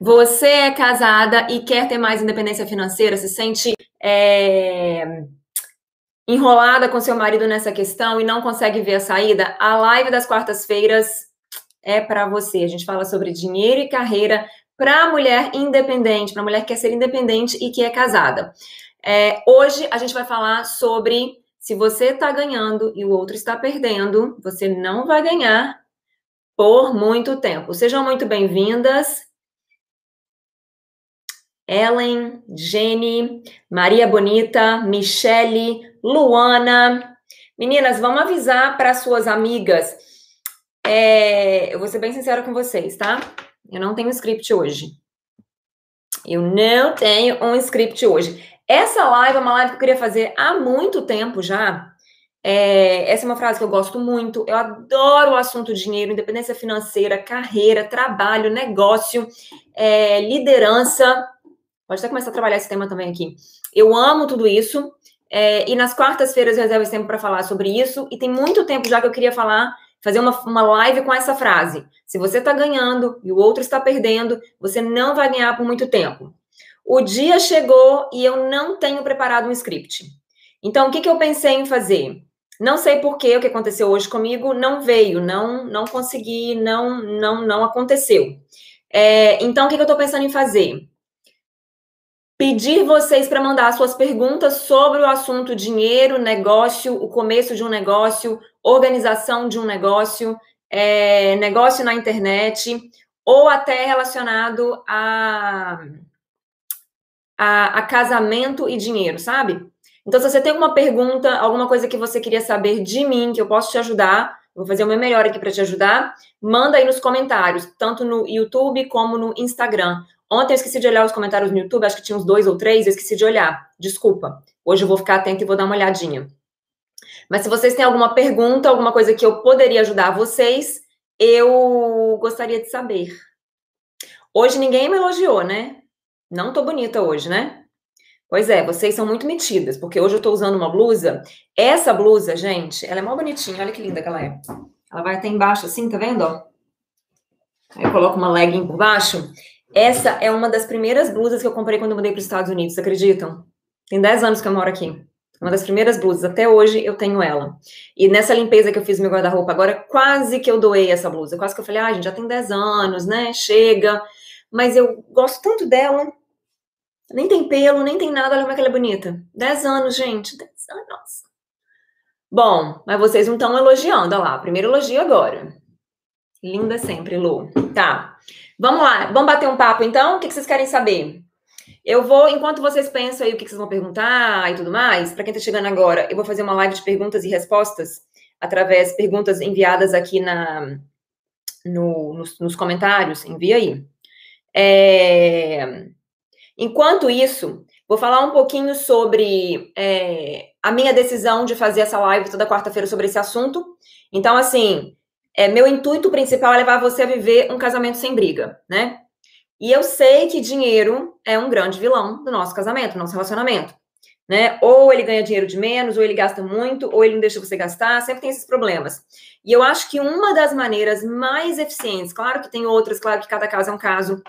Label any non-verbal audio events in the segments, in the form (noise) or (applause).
Você é casada e quer ter mais independência financeira, se sente é, enrolada com seu marido nessa questão e não consegue ver a saída? A live das quartas-feiras é para você. A gente fala sobre dinheiro e carreira para mulher independente, para mulher que quer ser independente e que é casada. É, hoje a gente vai falar sobre se você está ganhando e o outro está perdendo, você não vai ganhar por muito tempo. Sejam muito bem-vindas. Ellen, Jenny, Maria Bonita, Michele, Luana. Meninas, vamos avisar para suas amigas. É, eu vou ser bem sincera com vocês, tá? Eu não tenho script hoje. Eu não tenho um script hoje. Essa live é uma live que eu queria fazer há muito tempo já. É, essa é uma frase que eu gosto muito. Eu adoro o assunto dinheiro, independência financeira, carreira, trabalho, negócio, é, liderança. Pode até começar a trabalhar esse tema também aqui. Eu amo tudo isso. É, e nas quartas-feiras eu reservo esse tempo para falar sobre isso. E tem muito tempo já que eu queria falar, fazer uma, uma live com essa frase. Se você está ganhando e o outro está perdendo, você não vai ganhar por muito tempo. O dia chegou e eu não tenho preparado um script. Então, o que, que eu pensei em fazer? Não sei por que o que aconteceu hoje comigo não veio, não não consegui, não não não aconteceu. É, então, o que, que eu estou pensando em fazer? Pedir vocês para mandar suas perguntas sobre o assunto dinheiro, negócio, o começo de um negócio, organização de um negócio, é, negócio na internet, ou até relacionado a, a, a casamento e dinheiro, sabe? Então, se você tem alguma pergunta, alguma coisa que você queria saber de mim, que eu posso te ajudar, vou fazer o meu melhor aqui para te ajudar, manda aí nos comentários, tanto no YouTube como no Instagram. Ontem eu esqueci de olhar os comentários no YouTube, acho que tinha uns dois ou três, eu esqueci de olhar. Desculpa. Hoje eu vou ficar atenta e vou dar uma olhadinha. Mas se vocês têm alguma pergunta, alguma coisa que eu poderia ajudar vocês, eu gostaria de saber. Hoje ninguém me elogiou, né? Não tô bonita hoje, né? Pois é, vocês são muito metidas, porque hoje eu tô usando uma blusa. Essa blusa, gente, ela é mó bonitinha, olha que linda que ela é. Ela vai até embaixo assim, tá vendo? Aí eu coloco uma legging por baixo. Essa é uma das primeiras blusas que eu comprei quando eu mudei para os Estados Unidos, acreditam? Tem 10 anos que eu moro aqui. Uma das primeiras blusas, até hoje eu tenho ela. E nessa limpeza que eu fiz no meu guarda-roupa agora, quase que eu doei essa blusa. Quase que eu falei, ah, gente, já tem 10 anos, né? Chega. Mas eu gosto tanto dela. Nem tem pelo, nem tem nada, olha como é que ela é bonita. 10 anos, gente. 10 anos. Bom, mas vocês não estão elogiando, olha lá. Primeiro elogio agora. Linda sempre, Lu. Tá. Vamos lá, vamos bater um papo então? O que vocês querem saber? Eu vou, enquanto vocês pensam aí o que vocês vão perguntar e tudo mais, para quem está chegando agora, eu vou fazer uma live de perguntas e respostas através de perguntas enviadas aqui na, no, nos, nos, comentários. Envia aí. É, enquanto isso, vou falar um pouquinho sobre é, a minha decisão de fazer essa live toda quarta-feira sobre esse assunto. Então, assim, é, meu intuito principal é levar você a viver um casamento sem briga, né? E eu sei que dinheiro é um grande vilão do nosso casamento, do nosso relacionamento, né? Ou ele ganha dinheiro de menos, ou ele gasta muito, ou ele não deixa você gastar, sempre tem esses problemas. E eu acho que uma das maneiras mais eficientes, claro que tem outras, claro que cada caso é um caso,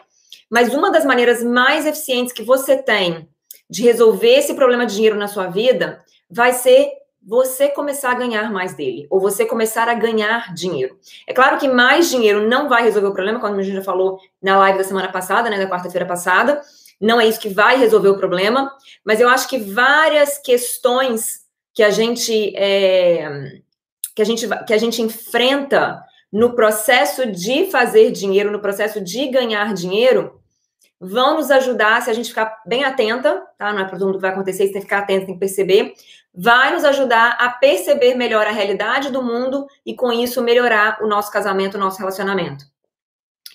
mas uma das maneiras mais eficientes que você tem de resolver esse problema de dinheiro na sua vida vai ser você começar a ganhar mais dele, ou você começar a ganhar dinheiro. É claro que mais dinheiro não vai resolver o problema, como a gente já falou na live da semana passada, né, da quarta-feira passada, não é isso que vai resolver o problema, mas eu acho que várias questões que a gente é, que a gente que a gente enfrenta no processo de fazer dinheiro, no processo de ganhar dinheiro, vão nos ajudar se a gente ficar bem atenta, tá? Não é para todo mundo que vai acontecer, você tem que ficar atento, tem que perceber. Vai nos ajudar a perceber melhor a realidade do mundo e, com isso, melhorar o nosso casamento, o nosso relacionamento.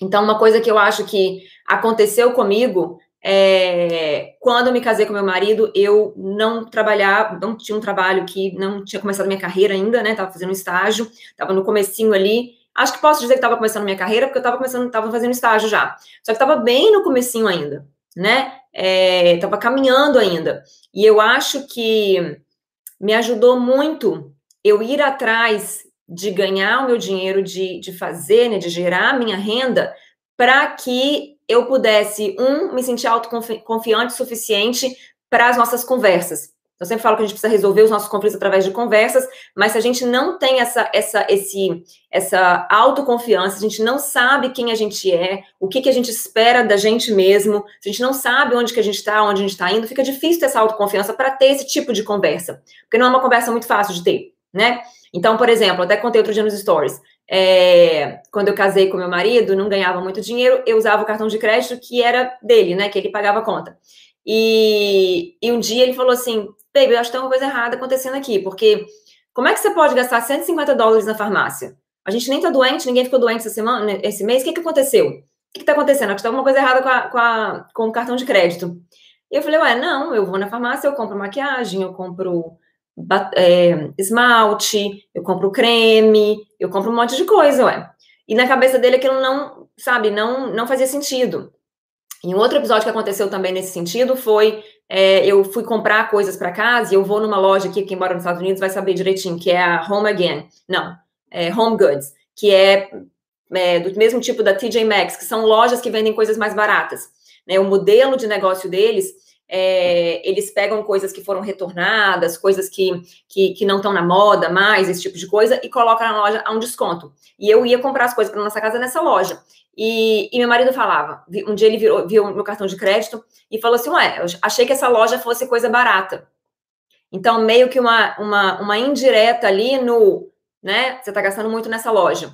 Então, uma coisa que eu acho que aconteceu comigo é, quando eu me casei com meu marido, eu não trabalhava, não tinha um trabalho que não tinha começado minha carreira ainda, né? Tava fazendo um estágio, tava no comecinho ali, Acho que posso dizer que estava começando minha carreira, porque eu estava começando, estava fazendo estágio já. Só que estava bem no comecinho ainda, né? Estava é, caminhando ainda. E eu acho que me ajudou muito eu ir atrás de ganhar o meu dinheiro, de, de fazer, né, de gerar minha renda, para que eu pudesse, um, me sentir autoconfiante o suficiente para as nossas conversas. Eu sempre falo que a gente precisa resolver os nossos conflitos através de conversas, mas se a gente não tem essa, essa, esse, essa autoconfiança, a gente não sabe quem a gente é, o que, que a gente espera da gente mesmo, se a gente não sabe onde que a gente está, onde a gente está indo, fica difícil ter essa autoconfiança para ter esse tipo de conversa. Porque não é uma conversa muito fácil de ter, né? Então, por exemplo, até contei outro dia nos stories. É, quando eu casei com meu marido, não ganhava muito dinheiro, eu usava o cartão de crédito que era dele, né? Que ele pagava a conta. E, e um dia ele falou assim: baby, eu acho que tem uma coisa errada acontecendo aqui, porque como é que você pode gastar 150 dólares na farmácia? A gente nem tá doente, ninguém ficou doente essa semana, esse mês, o que que aconteceu? O que que tá acontecendo? Acho que tá alguma coisa errada com, a, com, a, com o cartão de crédito. E eu falei, ué, não, eu vou na farmácia, eu compro maquiagem, eu compro é, esmalte, eu compro creme, eu compro um monte de coisa, ué. E na cabeça dele aquilo não, sabe, não, não fazia sentido. E um outro episódio que aconteceu também nesse sentido foi é, eu fui comprar coisas para casa e eu vou numa loja aqui, quem mora nos Estados Unidos vai saber direitinho, que é a Home Again. Não, é Home Goods, que é, é, do mesmo tipo da TJ Maxx, que são lojas que vendem coisas mais baratas. Né? O modelo de negócio deles é, eles pegam coisas que foram retornadas, coisas que, que, que não estão na moda mais, esse tipo de coisa, e colocam na loja a um desconto. E eu ia comprar as coisas para nossa casa nessa loja. E, e, meu marido falava, um dia ele virou, viu meu cartão de crédito e falou assim, ué, eu achei que essa loja fosse coisa barata. Então, meio que uma, uma, uma indireta ali no, né, você está gastando muito nessa loja.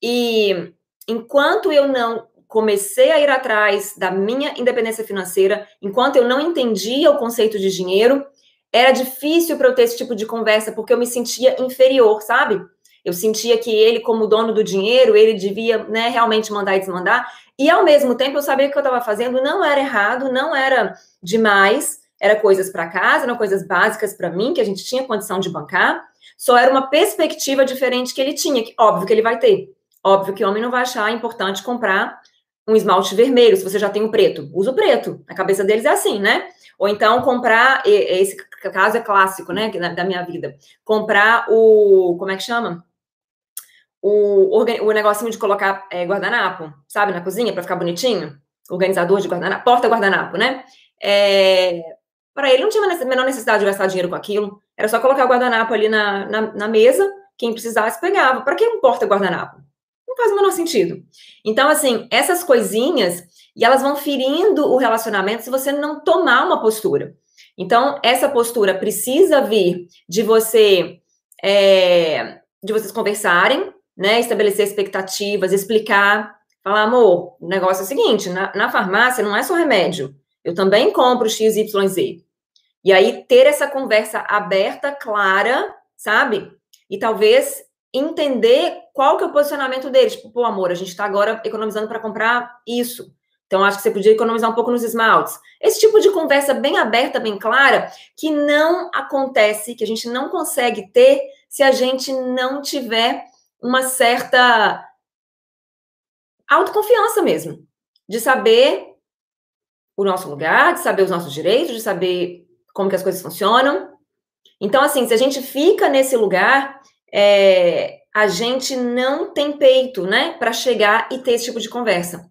E enquanto eu não comecei a ir atrás da minha independência financeira, enquanto eu não entendia o conceito de dinheiro, era difícil para eu ter esse tipo de conversa, porque eu me sentia inferior, sabe? Eu sentia que ele, como dono do dinheiro, ele devia né, realmente mandar e desmandar. E ao mesmo tempo eu sabia que o que eu estava fazendo não era errado, não era demais, era coisas para casa, eram coisas básicas para mim, que a gente tinha condição de bancar. Só era uma perspectiva diferente que ele tinha, que óbvio que ele vai ter. Óbvio que o homem não vai achar importante comprar um esmalte vermelho, se você já tem o preto, usa o preto. A cabeça deles é assim, né? Ou então comprar, esse caso é clássico, né, da minha vida. Comprar o, como é que chama? O, o negocinho de colocar é, guardanapo, sabe, na cozinha, para ficar bonitinho. Organizador de guardanapo, porta guardanapo, né? É, para ele não tinha a menor necessidade de gastar dinheiro com aquilo. Era só colocar o guardanapo ali na, na, na mesa, quem precisasse pegava. Para que um porta guardanapo? Não faz o menor sentido. Então, assim, essas coisinhas, e elas vão ferindo o relacionamento se você não tomar uma postura. Então, essa postura precisa vir de você, é, de vocês conversarem, né? Estabelecer expectativas, explicar, falar, amor, o negócio é o seguinte: na, na farmácia não é só remédio. Eu também compro XYZ. E aí, ter essa conversa aberta, clara, sabe? E talvez entender qual que é o posicionamento deles. Tipo, pô, amor, a gente está agora economizando para comprar isso. Então, acho que você podia economizar um pouco nos esmaltes. Esse tipo de conversa bem aberta, bem clara, que não acontece, que a gente não consegue ter se a gente não tiver uma certa autoconfiança mesmo. De saber o nosso lugar, de saber os nossos direitos, de saber como que as coisas funcionam. Então, assim, se a gente fica nesse lugar é, a gente não tem peito, né, para chegar e ter esse tipo de conversa.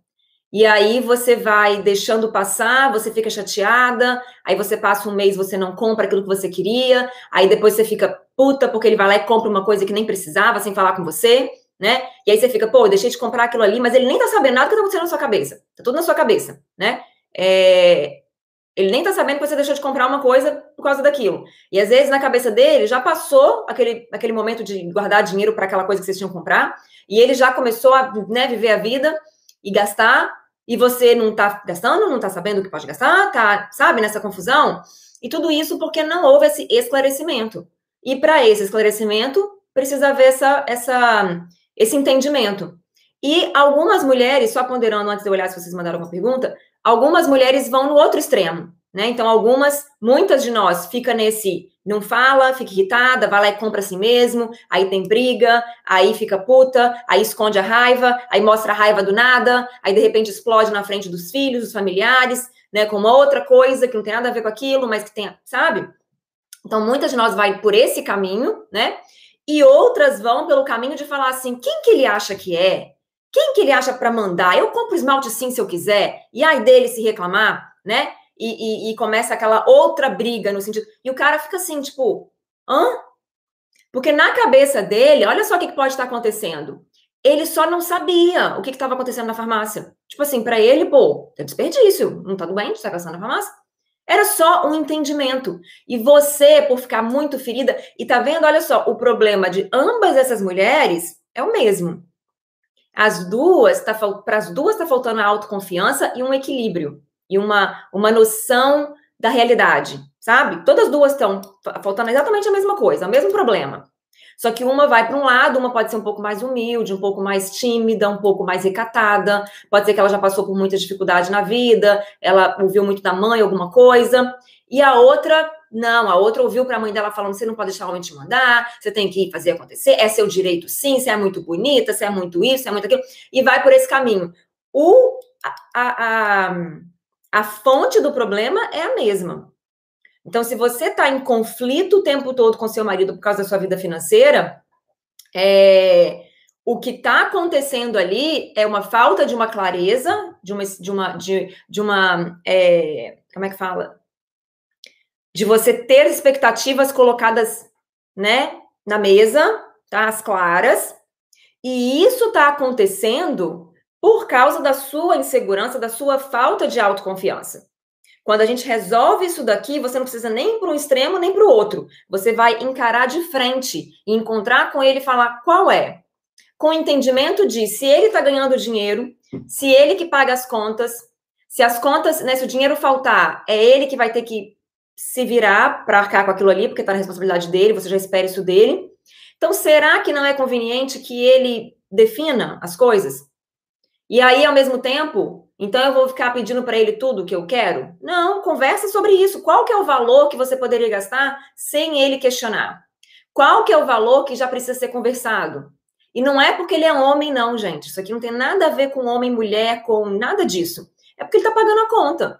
E aí você vai deixando passar, você fica chateada, aí você passa um mês, você não compra aquilo que você queria, aí depois você fica puta porque ele vai lá e compra uma coisa que nem precisava, sem falar com você, né? E aí você fica, pô, deixei de comprar aquilo ali, mas ele nem tá sabendo nada que tá acontecendo na sua cabeça. Tá tudo na sua cabeça, né? É, ele nem tá sabendo que você deixou de comprar uma coisa por causa daquilo. E às vezes na cabeça dele já passou aquele, aquele momento de guardar dinheiro para aquela coisa que vocês tinham que comprar, e ele já começou a né, viver a vida e gastar, e você não tá gastando, não tá sabendo o que pode gastar, tá, sabe, nessa confusão. E tudo isso porque não houve esse esclarecimento. E para esse esclarecimento, precisa haver essa, essa, esse entendimento. E algumas mulheres, só ponderando antes de olhar se vocês mandaram alguma pergunta, algumas mulheres vão no outro extremo, né? Então, algumas, muitas de nós fica nesse não fala, fica irritada, vai lá e compra assim mesmo, aí tem briga, aí fica puta, aí esconde a raiva, aí mostra a raiva do nada, aí de repente explode na frente dos filhos, dos familiares, né, com uma outra coisa que não tem nada a ver com aquilo, mas que tem, sabe? Então, muitas de nós vai por esse caminho, né? E outras vão pelo caminho de falar assim, quem que ele acha que é? Quem que ele acha para mandar? Eu compro esmalte sim se eu quiser. E aí dele se reclamar, né? E, e, e, começa aquela outra briga no sentido. E o cara fica assim, tipo, hã? Porque na cabeça dele, olha só o que, que pode estar acontecendo. Ele só não sabia o que estava acontecendo na farmácia. Tipo assim, para ele, pô, é desperdício, não tá doente, tá gastando na farmácia. Era só um entendimento. E você, por ficar muito ferida, e tá vendo, olha só, o problema de ambas essas mulheres é o mesmo. As duas, tá, para as duas está faltando a autoconfiança e um equilíbrio, e uma, uma noção da realidade, sabe? Todas duas estão faltando exatamente a mesma coisa, o mesmo problema. Só que uma vai para um lado, uma pode ser um pouco mais humilde, um pouco mais tímida, um pouco mais recatada. Pode ser que ela já passou por muita dificuldade na vida, ela ouviu muito da mãe alguma coisa. E a outra, não, a outra ouviu para a mãe dela falando: você não pode deixar o homem te mandar, você tem que fazer acontecer, é seu direito sim, você é muito bonita, você é muito isso, você é muito aquilo. E vai por esse caminho. O, a, a, a fonte do problema é a mesma. Então, se você está em conflito o tempo todo com seu marido por causa da sua vida financeira, é, o que está acontecendo ali é uma falta de uma clareza, de uma, de uma, de, de uma, é, como é que fala? De você ter expectativas colocadas, né, na mesa, tá, as claras, e isso está acontecendo por causa da sua insegurança, da sua falta de autoconfiança. Quando a gente resolve isso daqui, você não precisa nem para um extremo nem para o outro. Você vai encarar de frente e encontrar com ele e falar qual é. Com o entendimento de se ele está ganhando dinheiro, se ele que paga as contas, se as contas, né, se o dinheiro faltar, é ele que vai ter que se virar para arcar com aquilo ali, porque está na responsabilidade dele, você já espera isso dele. Então, será que não é conveniente que ele defina as coisas? E aí, ao mesmo tempo, então eu vou ficar pedindo para ele tudo o que eu quero? Não, conversa sobre isso. Qual que é o valor que você poderia gastar sem ele questionar? Qual que é o valor que já precisa ser conversado? E não é porque ele é homem, não, gente. Isso aqui não tem nada a ver com homem, mulher, com nada disso. É porque ele está pagando a conta.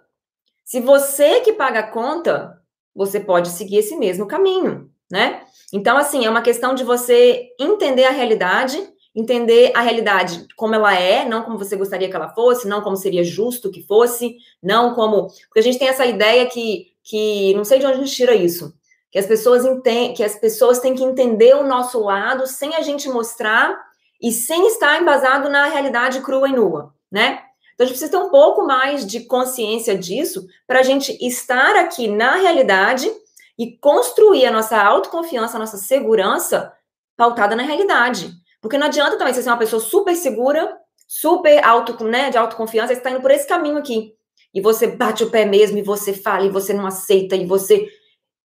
Se você que paga a conta, você pode seguir esse mesmo caminho, né? Então, assim, é uma questão de você entender a realidade entender a realidade como ela é, não como você gostaria que ela fosse, não como seria justo que fosse, não como. Porque a gente tem essa ideia que, que não sei de onde a gente tira isso, que as pessoas entendem, que as pessoas têm que entender o nosso lado sem a gente mostrar e sem estar embasado na realidade crua e nua, né? Então a gente precisa ter um pouco mais de consciência disso para a gente estar aqui na realidade e construir a nossa autoconfiança, a nossa segurança pautada na realidade. Porque não adianta também você ser uma pessoa super segura, super auto, né, de autoconfiança, você está indo por esse caminho aqui. E você bate o pé mesmo, e você fala, e você não aceita, e você.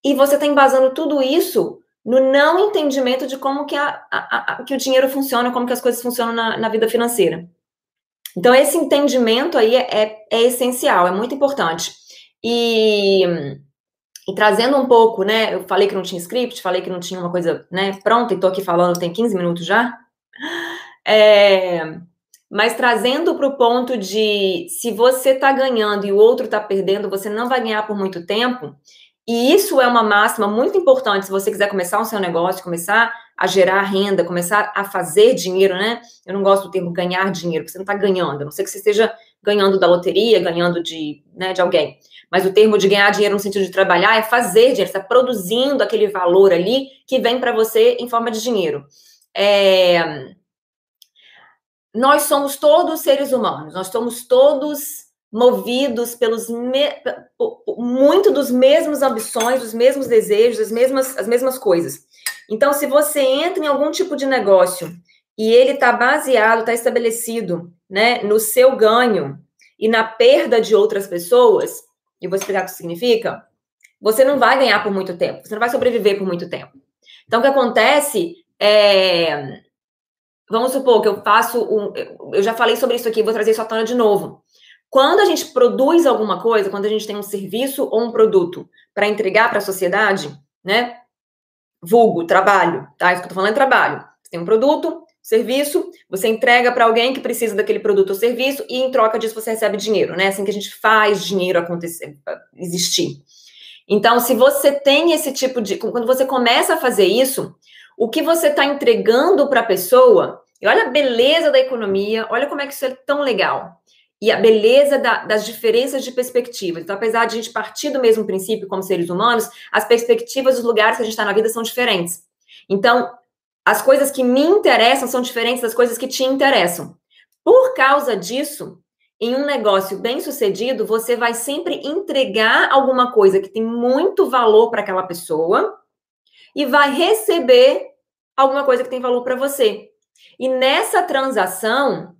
E você está embasando tudo isso no não entendimento de como que, a, a, a, que o dinheiro funciona, como que as coisas funcionam na, na vida financeira. Então, esse entendimento aí é, é, é essencial, é muito importante. E, e, trazendo um pouco, né? Eu falei que não tinha script, falei que não tinha uma coisa né, pronta, e tô aqui falando, tem 15 minutos já. É, mas trazendo para o ponto de se você está ganhando e o outro está perdendo, você não vai ganhar por muito tempo. E isso é uma máxima muito importante se você quiser começar o seu negócio, começar a gerar renda, começar a fazer dinheiro, né? Eu não gosto do termo ganhar dinheiro, porque você não está ganhando, a não ser que você esteja ganhando da loteria, ganhando de, né, de alguém. Mas o termo de ganhar dinheiro no sentido de trabalhar é fazer dinheiro, está produzindo aquele valor ali que vem para você em forma de dinheiro. É, nós somos todos seres humanos, nós somos todos movidos pelos me, muito dos mesmos ambições, dos mesmos desejos, as mesmas, as mesmas coisas. Então, se você entra em algum tipo de negócio e ele está baseado, está estabelecido, né, no seu ganho e na perda de outras pessoas, e vou explicar o que significa, você não vai ganhar por muito tempo, você não vai sobreviver por muito tempo. Então, o que acontece é Vamos supor que eu faço um. Eu já falei sobre isso aqui, vou trazer isso à tona de novo. Quando a gente produz alguma coisa, quando a gente tem um serviço ou um produto para entregar para a sociedade, né? Vulgo, trabalho, tá? Isso que eu tô falando é trabalho. Você tem um produto, serviço, você entrega para alguém que precisa daquele produto ou serviço e em troca disso você recebe dinheiro, né? Assim que a gente faz dinheiro acontecer, existir. Então, se você tem esse tipo de. Quando você começa a fazer isso, o que você está entregando para a pessoa E olha a beleza da economia, olha como é que isso é tão legal. E a beleza da, das diferenças de perspectivas. Então, apesar de a gente partir do mesmo princípio como seres humanos, as perspectivas dos lugares que a gente está na vida são diferentes. Então, as coisas que me interessam são diferentes das coisas que te interessam. Por causa disso, em um negócio bem sucedido, você vai sempre entregar alguma coisa que tem muito valor para aquela pessoa e vai receber alguma coisa que tem valor para você. E nessa transação,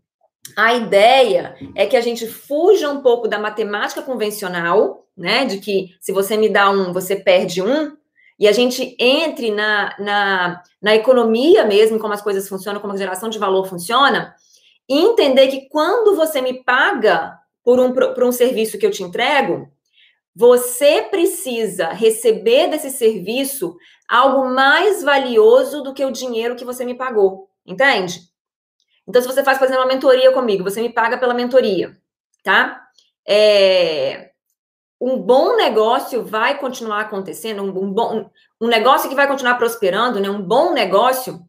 a ideia é que a gente fuja um pouco da matemática convencional, né? De que se você me dá um, você perde um, e a gente entre na, na, na economia mesmo, como as coisas funcionam, como a geração de valor funciona, e entender que quando você me paga por um, por um serviço que eu te entrego, você precisa receber desse serviço algo mais valioso do que o dinheiro que você me pagou. Entende? Então, se você faz, por exemplo, uma mentoria comigo, você me paga pela mentoria, tá? É, um bom negócio vai continuar acontecendo, um, bom, um negócio que vai continuar prosperando, né? Um bom negócio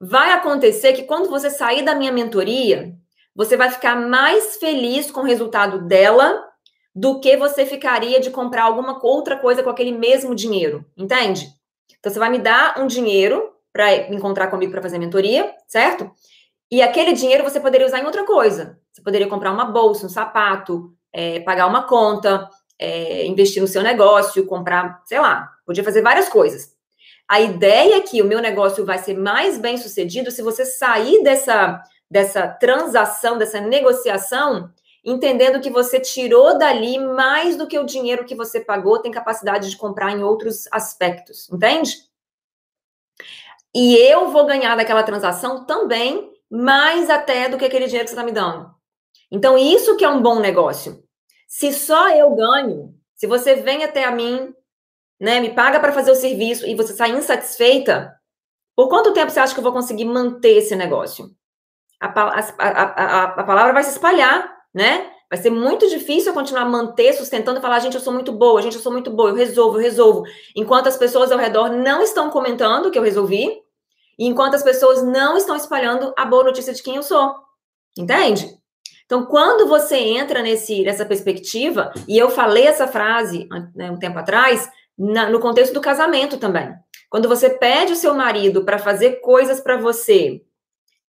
vai acontecer que quando você sair da minha mentoria, você vai ficar mais feliz com o resultado dela do que você ficaria de comprar alguma outra coisa com aquele mesmo dinheiro, entende? Então você vai me dar um dinheiro para encontrar comigo para fazer mentoria, certo? E aquele dinheiro você poderia usar em outra coisa. Você poderia comprar uma bolsa, um sapato, é, pagar uma conta, é, investir no seu negócio, comprar, sei lá, podia fazer várias coisas. A ideia é que o meu negócio vai ser mais bem sucedido se você sair dessa, dessa transação, dessa negociação, entendendo que você tirou dali mais do que o dinheiro que você pagou tem capacidade de comprar em outros aspectos, entende? E eu vou ganhar daquela transação também, mais até do que aquele dinheiro que você está me dando. Então, isso que é um bom negócio. Se só eu ganho, se você vem até a mim, né, me paga para fazer o serviço e você sai insatisfeita, por quanto tempo você acha que eu vou conseguir manter esse negócio? A, a, a, a palavra vai se espalhar, né? Vai ser muito difícil eu continuar manter, sustentando e falar, gente, eu sou muito boa, gente, eu sou muito boa, eu resolvo, eu resolvo. Enquanto as pessoas ao redor não estão comentando que eu resolvi, e enquanto as pessoas não estão espalhando a boa notícia de quem eu sou. Entende? Então, quando você entra nesse, nessa perspectiva, e eu falei essa frase né, um tempo atrás, na, no contexto do casamento também. Quando você pede o seu marido para fazer coisas para você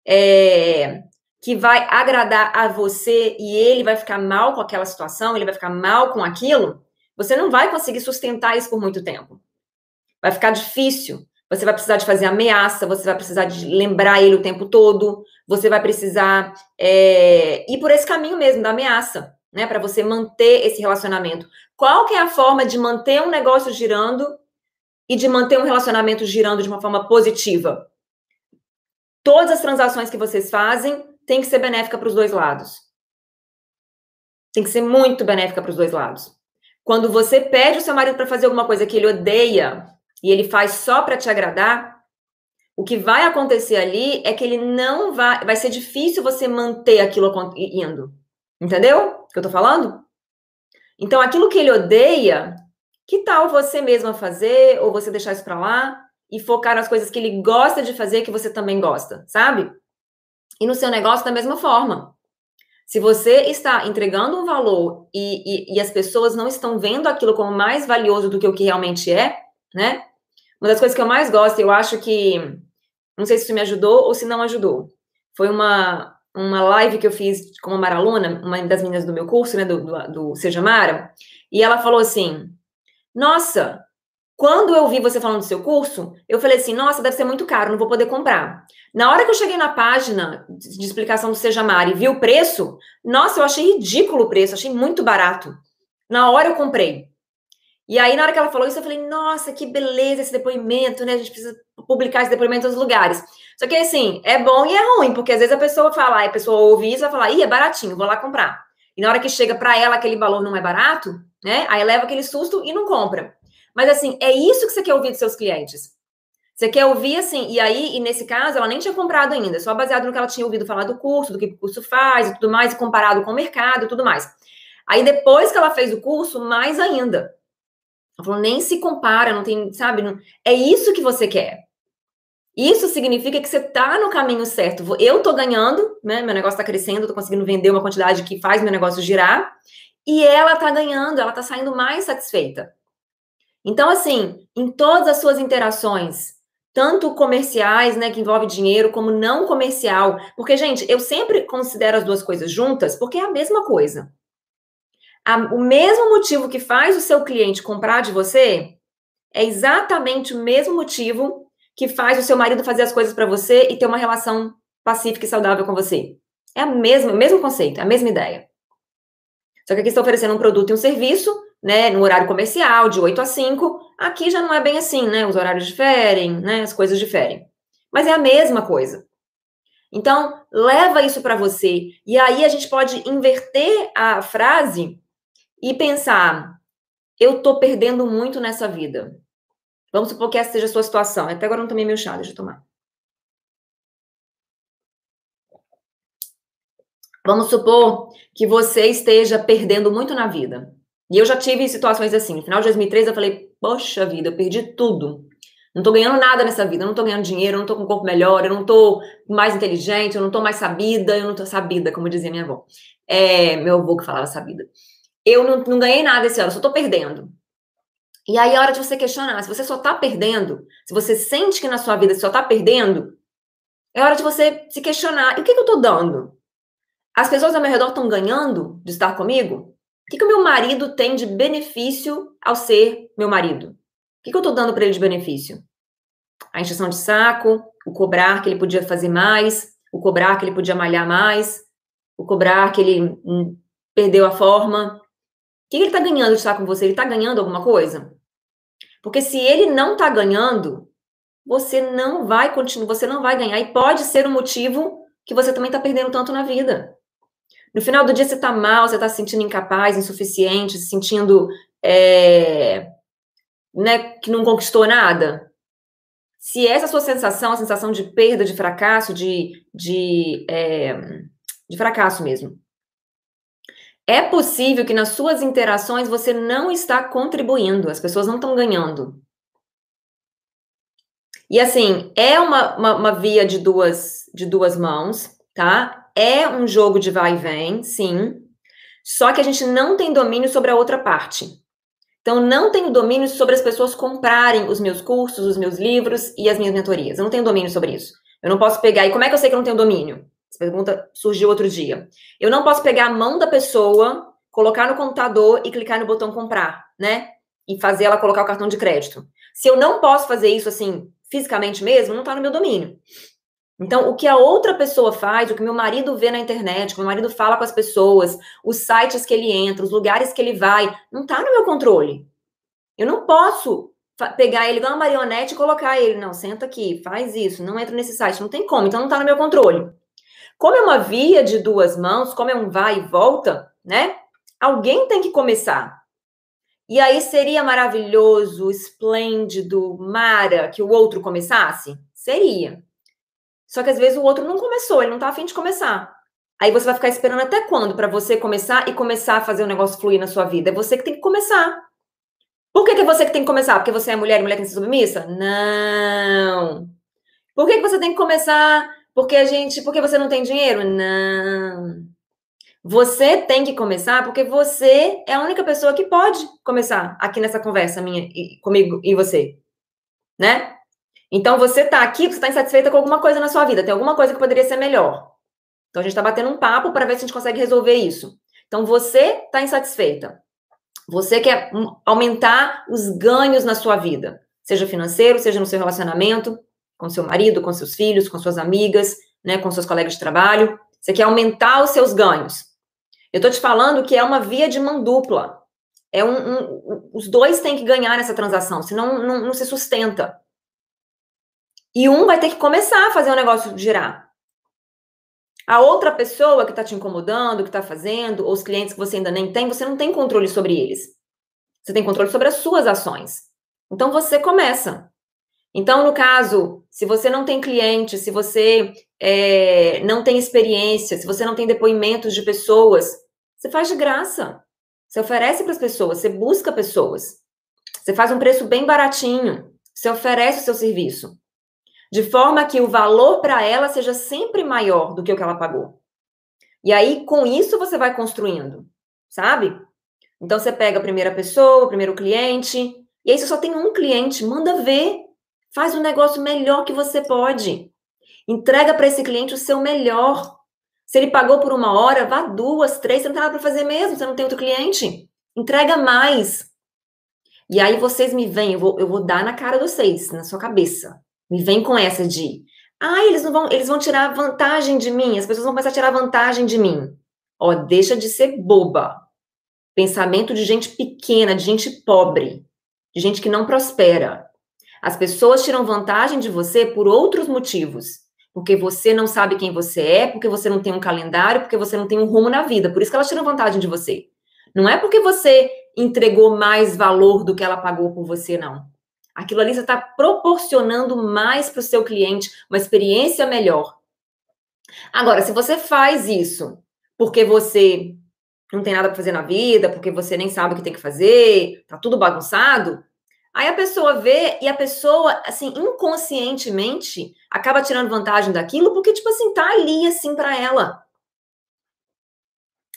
é, que vai agradar a você e ele vai ficar mal com aquela situação, ele vai ficar mal com aquilo, você não vai conseguir sustentar isso por muito tempo. Vai ficar difícil. Você vai precisar de fazer ameaça, você vai precisar de lembrar ele o tempo todo, você vai precisar é, ir por esse caminho mesmo da ameaça, né? Para você manter esse relacionamento. Qual que é a forma de manter um negócio girando e de manter um relacionamento girando de uma forma positiva? Todas as transações que vocês fazem têm que ser benéfica para os dois lados. Tem que ser muito benéfica para os dois lados. Quando você pede o seu marido para fazer alguma coisa que ele odeia, e ele faz só para te agradar, o que vai acontecer ali é que ele não vai. Vai ser difícil você manter aquilo indo. Entendeu o que eu tô falando? Então, aquilo que ele odeia, que tal você mesma fazer, ou você deixar isso para lá e focar nas coisas que ele gosta de fazer que você também gosta, sabe? E no seu negócio, da mesma forma. Se você está entregando um valor e, e, e as pessoas não estão vendo aquilo como mais valioso do que o que realmente é, né? Uma das coisas que eu mais gosto, eu acho que, não sei se isso me ajudou ou se não ajudou, foi uma, uma live que eu fiz com uma maraluna, uma das meninas do meu curso, né, do, do, do Seja Mara, e ela falou assim, nossa, quando eu vi você falando do seu curso, eu falei assim, nossa, deve ser muito caro, não vou poder comprar. Na hora que eu cheguei na página de explicação do Seja Mara e vi o preço, nossa, eu achei ridículo o preço, achei muito barato. Na hora eu comprei. E aí, na hora que ela falou isso, eu falei, nossa, que beleza esse depoimento, né? A gente precisa publicar esse depoimento em todos os lugares. Só que, assim, é bom e é ruim, porque às vezes a pessoa fala, a pessoa ouve isso e vai falar, ih, é baratinho, vou lá comprar. E na hora que chega para ela aquele valor não é barato, né? Aí leva aquele susto e não compra. Mas, assim, é isso que você quer ouvir dos seus clientes. Você quer ouvir assim, e aí, e nesse caso, ela nem tinha comprado ainda, só baseado no que ela tinha ouvido falar do curso, do que o curso faz e tudo mais, e comparado com o mercado e tudo mais. Aí, depois que ela fez o curso, mais ainda. Ela falou, nem se compara, não tem, sabe? Não... É isso que você quer. Isso significa que você está no caminho certo. Eu estou ganhando, né? Meu negócio está crescendo, estou conseguindo vender uma quantidade que faz meu negócio girar. E ela está ganhando, ela está saindo mais satisfeita. Então, assim, em todas as suas interações, tanto comerciais, né, que envolve dinheiro, como não comercial, porque, gente, eu sempre considero as duas coisas juntas, porque é a mesma coisa. A, o mesmo motivo que faz o seu cliente comprar de você é exatamente o mesmo motivo que faz o seu marido fazer as coisas para você e ter uma relação pacífica e saudável com você. É a mesma, o mesmo conceito, é a mesma ideia. Só que aqui está oferecendo um produto e um serviço, né, no horário comercial, de 8 a 5. Aqui já não é bem assim, né? Os horários diferem, né? As coisas diferem. Mas é a mesma coisa. Então, leva isso para você. E aí a gente pode inverter a frase e pensar: eu tô perdendo muito nessa vida. Vamos supor que essa seja a sua situação. Até agora não tomei meu chá, deixa eu tomar. Vamos supor que você esteja perdendo muito na vida. E eu já tive situações assim. No final de 2003, eu falei: Poxa vida, eu perdi tudo. Não tô ganhando nada nessa vida. Eu não tô ganhando dinheiro, eu não tô com um corpo melhor, eu não tô mais inteligente, eu não tô mais sabida, eu não tô sabida, como dizia minha avó. É, meu avô que falava sabida. Eu não, não ganhei nada esse ano, eu só tô perdendo. E aí é hora de você questionar. Se você só tá perdendo, se você sente que na sua vida você só tá perdendo, é hora de você se questionar. E o que, que eu tô dando? As pessoas ao meu redor estão ganhando de estar comigo? O que, que o meu marido tem de benefício ao ser meu marido? O que, que eu tô dando para ele de benefício? A encheção de saco, o cobrar que ele podia fazer mais, o cobrar que ele podia malhar mais, o cobrar que ele hum, perdeu a forma, que ele está ganhando de estar com você? Ele está ganhando alguma coisa? Porque se ele não está ganhando, você não vai continuar, você não vai ganhar. E pode ser o um motivo que você também está perdendo tanto na vida. No final do dia você está mal, você está se sentindo incapaz, insuficiente, se sentindo é, né, que não conquistou nada. Se essa sua sensação, a sensação de perda, de fracasso, de, de, é, de fracasso mesmo, é possível que nas suas interações você não está contribuindo, as pessoas não estão ganhando. E assim, é uma, uma, uma, via de duas, de duas mãos, tá? É um jogo de vai e vem, sim. Só que a gente não tem domínio sobre a outra parte. Então, não tenho domínio sobre as pessoas comprarem os meus cursos, os meus livros e as minhas mentorias. Eu não tenho domínio sobre isso. Eu não posso pegar. E como é que eu sei que eu não tenho domínio? Essa pergunta surgiu outro dia. Eu não posso pegar a mão da pessoa, colocar no computador e clicar no botão comprar, né? E fazer ela colocar o cartão de crédito. Se eu não posso fazer isso assim, fisicamente mesmo, não está no meu domínio. Então, o que a outra pessoa faz, o que meu marido vê na internet, o que meu marido fala com as pessoas, os sites que ele entra, os lugares que ele vai, não está no meu controle. Eu não posso pegar ele igual uma marionete e colocar ele. Não, senta aqui, faz isso, não entra nesse site. Não tem como, então não está no meu controle. Como é uma via de duas mãos, como é um vai e volta, né? Alguém tem que começar. E aí seria maravilhoso, esplêndido, mara que o outro começasse? Seria. Só que às vezes o outro não começou, ele não tá afim de começar. Aí você vai ficar esperando até quando para você começar e começar a fazer o negócio fluir na sua vida? É você que tem que começar. Por que, que é você que tem que começar? Porque você é mulher e mulher tem que ser submissa? Não. Por que, que você tem que começar porque a gente, porque você não tem dinheiro? Não. Você tem que começar porque você é a única pessoa que pode começar aqui nessa conversa minha e, comigo e você, né? Então você tá aqui, você tá insatisfeita com alguma coisa na sua vida, tem alguma coisa que poderia ser melhor. Então a gente tá batendo um papo para ver se a gente consegue resolver isso. Então você tá insatisfeita. Você quer aumentar os ganhos na sua vida, seja financeiro, seja no seu relacionamento, com seu marido, com seus filhos, com suas amigas, né, com seus colegas de trabalho. Você quer aumentar os seus ganhos. Eu estou te falando que é uma via de mão dupla. É um, um, os dois têm que ganhar nessa transação, senão não, não se sustenta. E um vai ter que começar a fazer o negócio girar. A outra pessoa que está te incomodando, que está fazendo, ou os clientes que você ainda nem tem, você não tem controle sobre eles. Você tem controle sobre as suas ações. Então você começa. Então, no caso, se você não tem cliente, se você é, não tem experiência, se você não tem depoimentos de pessoas, você faz de graça. Você oferece para as pessoas, você busca pessoas. Você faz um preço bem baratinho. Você oferece o seu serviço. De forma que o valor para ela seja sempre maior do que o que ela pagou. E aí, com isso, você vai construindo, sabe? Então, você pega a primeira pessoa, o primeiro cliente, e aí você só tem um cliente, manda ver, faz um negócio melhor que você pode. Entrega para esse cliente o seu melhor. Se ele pagou por uma hora, vá duas, três, você não tem nada para fazer mesmo, você não tem outro cliente. Entrega mais. E aí vocês me vêm, eu vou, eu vou dar na cara de vocês, na sua cabeça. Me vem com essa de, ah, eles não vão, eles vão tirar vantagem de mim, as pessoas vão começar a tirar vantagem de mim. Ó, deixa de ser boba. Pensamento de gente pequena, de gente pobre, de gente que não prospera. As pessoas tiram vantagem de você por outros motivos. Porque você não sabe quem você é, porque você não tem um calendário, porque você não tem um rumo na vida. Por isso que elas tiram vantagem de você. Não é porque você entregou mais valor do que ela pagou por você, não. Aquilo ali você está proporcionando mais para o seu cliente, uma experiência melhor. Agora, se você faz isso porque você não tem nada para fazer na vida, porque você nem sabe o que tem que fazer, tá tudo bagunçado, aí a pessoa vê e a pessoa, assim, inconscientemente acaba tirando vantagem daquilo porque, tipo assim, tá ali, assim, para ela.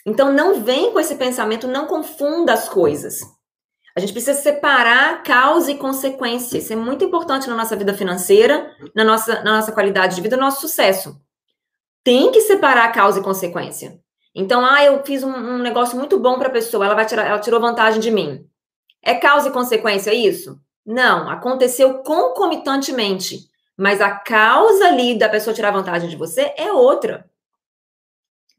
Então, não vem com esse pensamento, não confunda as coisas. A gente precisa separar causa e consequência. Isso é muito importante na nossa vida financeira, na nossa, na nossa qualidade de vida, no nosso sucesso. Tem que separar causa e consequência. Então, ah, eu fiz um, um negócio muito bom para a pessoa, ela vai tirar, ela tirou vantagem de mim. É causa e consequência isso? Não, aconteceu concomitantemente. Mas a causa ali da pessoa tirar vantagem de você é outra.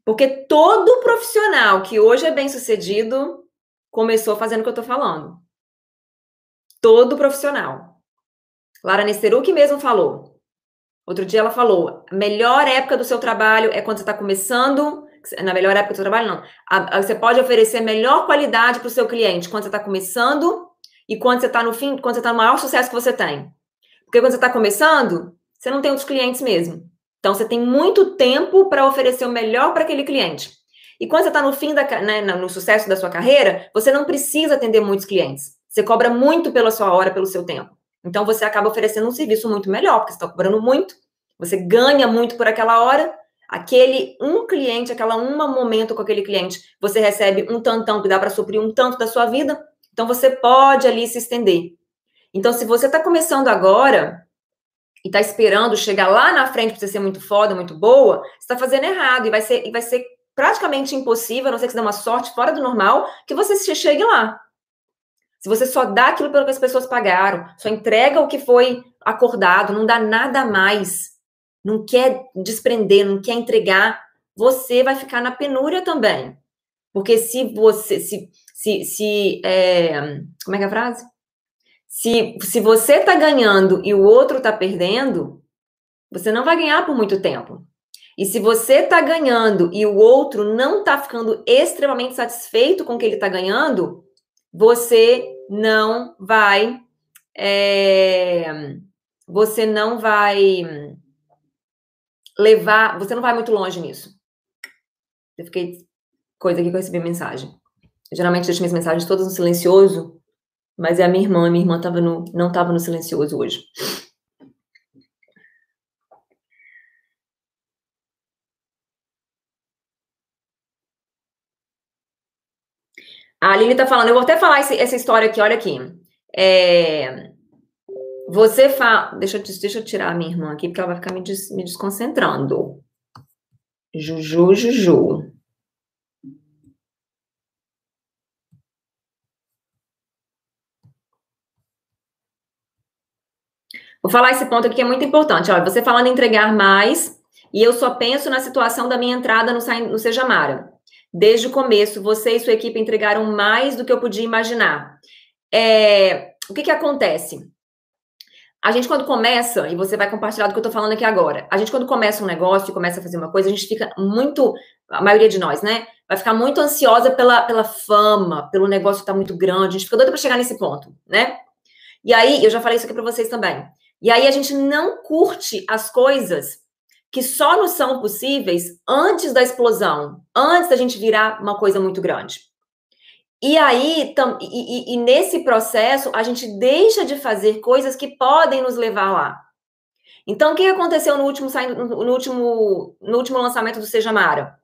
Porque todo profissional que hoje é bem sucedido começou fazendo o que eu tô falando. Todo profissional. Lara Nesteruk mesmo falou. Outro dia ela falou: a melhor época do seu trabalho é quando você está começando. Na melhor época do seu trabalho, não. A, a, você pode oferecer melhor qualidade para o seu cliente quando você está começando e quando você está no fim, quando você está no maior sucesso que você tem. Porque quando você está começando, você não tem outros clientes mesmo. Então, você tem muito tempo para oferecer o melhor para aquele cliente. E quando você está no fim da, né, no sucesso da sua carreira, você não precisa atender muitos clientes. Você cobra muito pela sua hora, pelo seu tempo. Então você acaba oferecendo um serviço muito melhor, porque você está cobrando muito, você ganha muito por aquela hora. Aquele um cliente, aquela uma momento com aquele cliente, você recebe um tantão que dá para suprir um tanto da sua vida. Então você pode ali se estender. Então, se você está começando agora e está esperando chegar lá na frente para você ser muito foda, muito boa, você está fazendo errado e vai ser, e vai ser praticamente impossível, a não ser que você dê uma sorte fora do normal, que você chegue lá. Se você só dá aquilo pelo que as pessoas pagaram, só entrega o que foi acordado, não dá nada mais, não quer desprender, não quer entregar, você vai ficar na penúria também. Porque se você, se, se, se é, como é que é a frase? Se, se você tá ganhando e o outro tá perdendo, você não vai ganhar por muito tempo. E se você está ganhando e o outro não está ficando extremamente satisfeito com o que ele está ganhando, você não vai. É, você não vai levar. Você não vai muito longe nisso. Eu fiquei coisa aqui que eu recebi mensagem. Eu, geralmente deixo minhas mensagens todas no silencioso, mas é a minha irmã. Minha irmã tava no, não estava no silencioso hoje. A Lili tá falando, eu vou até falar esse, essa história aqui, olha aqui. É, você fala. Deixa, deixa eu tirar a minha irmã aqui, porque ela vai ficar me, des, me desconcentrando. Juju, Juju. Vou falar esse ponto aqui que é muito importante. Olha, você falando em entregar mais, e eu só penso na situação da minha entrada no, no Seja Mara. Desde o começo, você e sua equipe entregaram mais do que eu podia imaginar. É, o que, que acontece? A gente, quando começa, e você vai compartilhar do que eu tô falando aqui agora, a gente, quando começa um negócio começa a fazer uma coisa, a gente fica muito, a maioria de nós, né? Vai ficar muito ansiosa pela, pela fama, pelo negócio tá muito grande, a gente fica doida para chegar nesse ponto, né? E aí, eu já falei isso aqui para vocês também. E aí a gente não curte as coisas que só nos são possíveis antes da explosão, antes da gente virar uma coisa muito grande. E aí, tam, e, e, e, nesse processo, a gente deixa de fazer coisas que podem nos levar lá. Então, o que aconteceu no último, no último, no último lançamento do Seja Mara?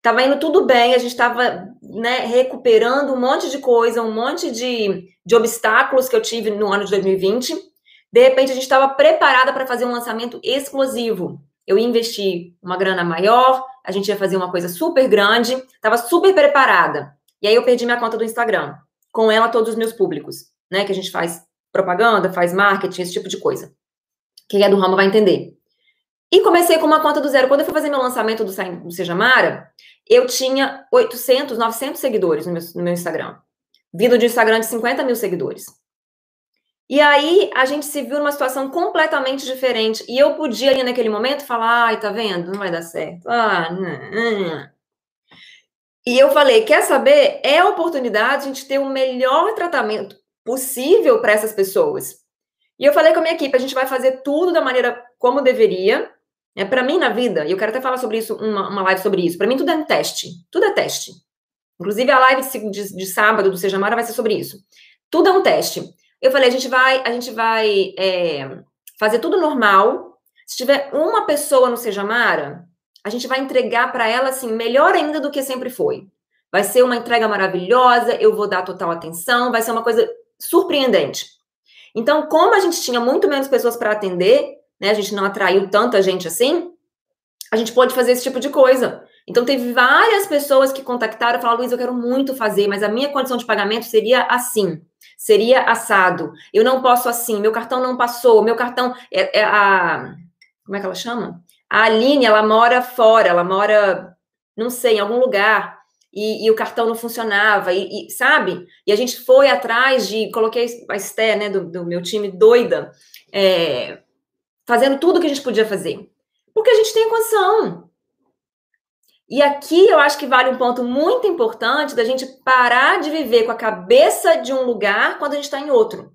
Tava indo tudo bem, a gente estava né, recuperando um monte de coisa, um monte de, de obstáculos que eu tive no ano de 2020. De repente, a gente estava preparada para fazer um lançamento explosivo. Eu ia investir uma grana maior, a gente ia fazer uma coisa super grande, estava super preparada. E aí eu perdi minha conta do Instagram, com ela todos os meus públicos, né? Que a gente faz propaganda, faz marketing, esse tipo de coisa. Quem é do ramo vai entender. E comecei com uma conta do zero. Quando eu fui fazer meu lançamento do, do Seja Mara, eu tinha 800, 900 seguidores no meu, no meu Instagram. Vindo de Instagram de 50 mil seguidores. E aí a gente se viu numa situação completamente diferente. E eu podia ali naquele momento falar, ai, tá vendo? Não vai dar certo. Ah, não, não. E eu falei, quer saber? É a oportunidade de a gente ter o melhor tratamento possível para essas pessoas. E eu falei com a minha equipe, a gente vai fazer tudo da maneira como deveria. É para mim na vida, e eu quero até falar sobre isso, uma, uma live sobre isso. Para mim tudo é um teste, tudo é teste. Inclusive a live de, de, de sábado do Seja Mara vai ser sobre isso. Tudo é um teste. Eu falei, a gente vai, a gente vai é, fazer tudo normal. Se tiver uma pessoa no Seja Mara, a gente vai entregar para ela assim melhor ainda do que sempre foi. Vai ser uma entrega maravilhosa, eu vou dar total atenção, vai ser uma coisa surpreendente. Então, como a gente tinha muito menos pessoas para atender, né, a gente não atraiu tanta gente assim, a gente pode fazer esse tipo de coisa. Então, teve várias pessoas que contactaram e falaram, Luiz, eu quero muito fazer, mas a minha condição de pagamento seria assim, seria assado. Eu não posso assim, meu cartão não passou, meu cartão é, é a... Como é que ela chama? A Aline, ela mora fora, ela mora, não sei, em algum lugar e, e, o cartão não funcionava, e, e, sabe? E a gente foi atrás de, coloquei a Esté, né, do, do meu time, doida, é, fazendo tudo que a gente podia fazer. Porque a gente tem condição. E aqui eu acho que vale um ponto muito importante da gente parar de viver com a cabeça de um lugar quando a gente está em outro.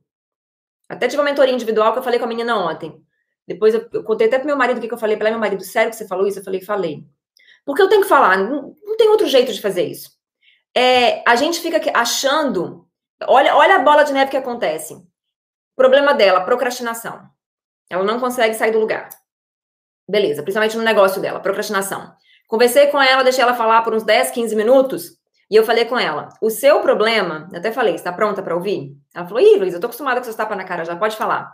Até tive uma mentoria individual que eu falei com a menina ontem. Depois eu, eu contei até pro meu marido o que, que eu falei para meu marido, sério que você falou isso? Eu falei, falei. Porque eu tenho que falar, não, não tem outro jeito de fazer isso. É, a gente fica achando. Olha, olha a bola de neve que acontece. Problema dela, procrastinação. Ela não consegue sair do lugar. Beleza, principalmente no negócio dela, procrastinação. Conversei com ela, deixei ela falar por uns 10, 15 minutos. E eu falei com ela: o seu problema, até falei, está pronta para ouvir? Ela falou: ih, Luiz, eu tô acostumada com seus tapas na cara já, pode falar.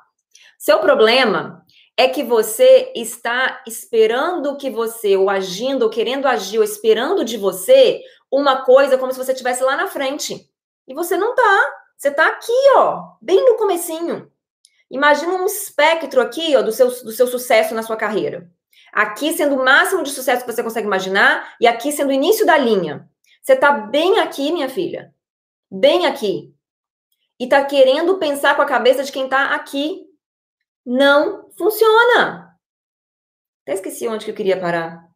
Seu problema é que você está esperando que você, ou agindo, ou querendo agir, ou esperando de você uma coisa como se você estivesse lá na frente. E você não tá. Você tá aqui, ó, bem no comecinho. Imagina um espectro aqui, ó, do seu, do seu sucesso na sua carreira. Aqui sendo o máximo de sucesso que você consegue imaginar, e aqui sendo o início da linha. Você tá bem aqui, minha filha. Bem aqui. E tá querendo pensar com a cabeça de quem tá aqui. Não funciona. Até esqueci onde que eu queria parar.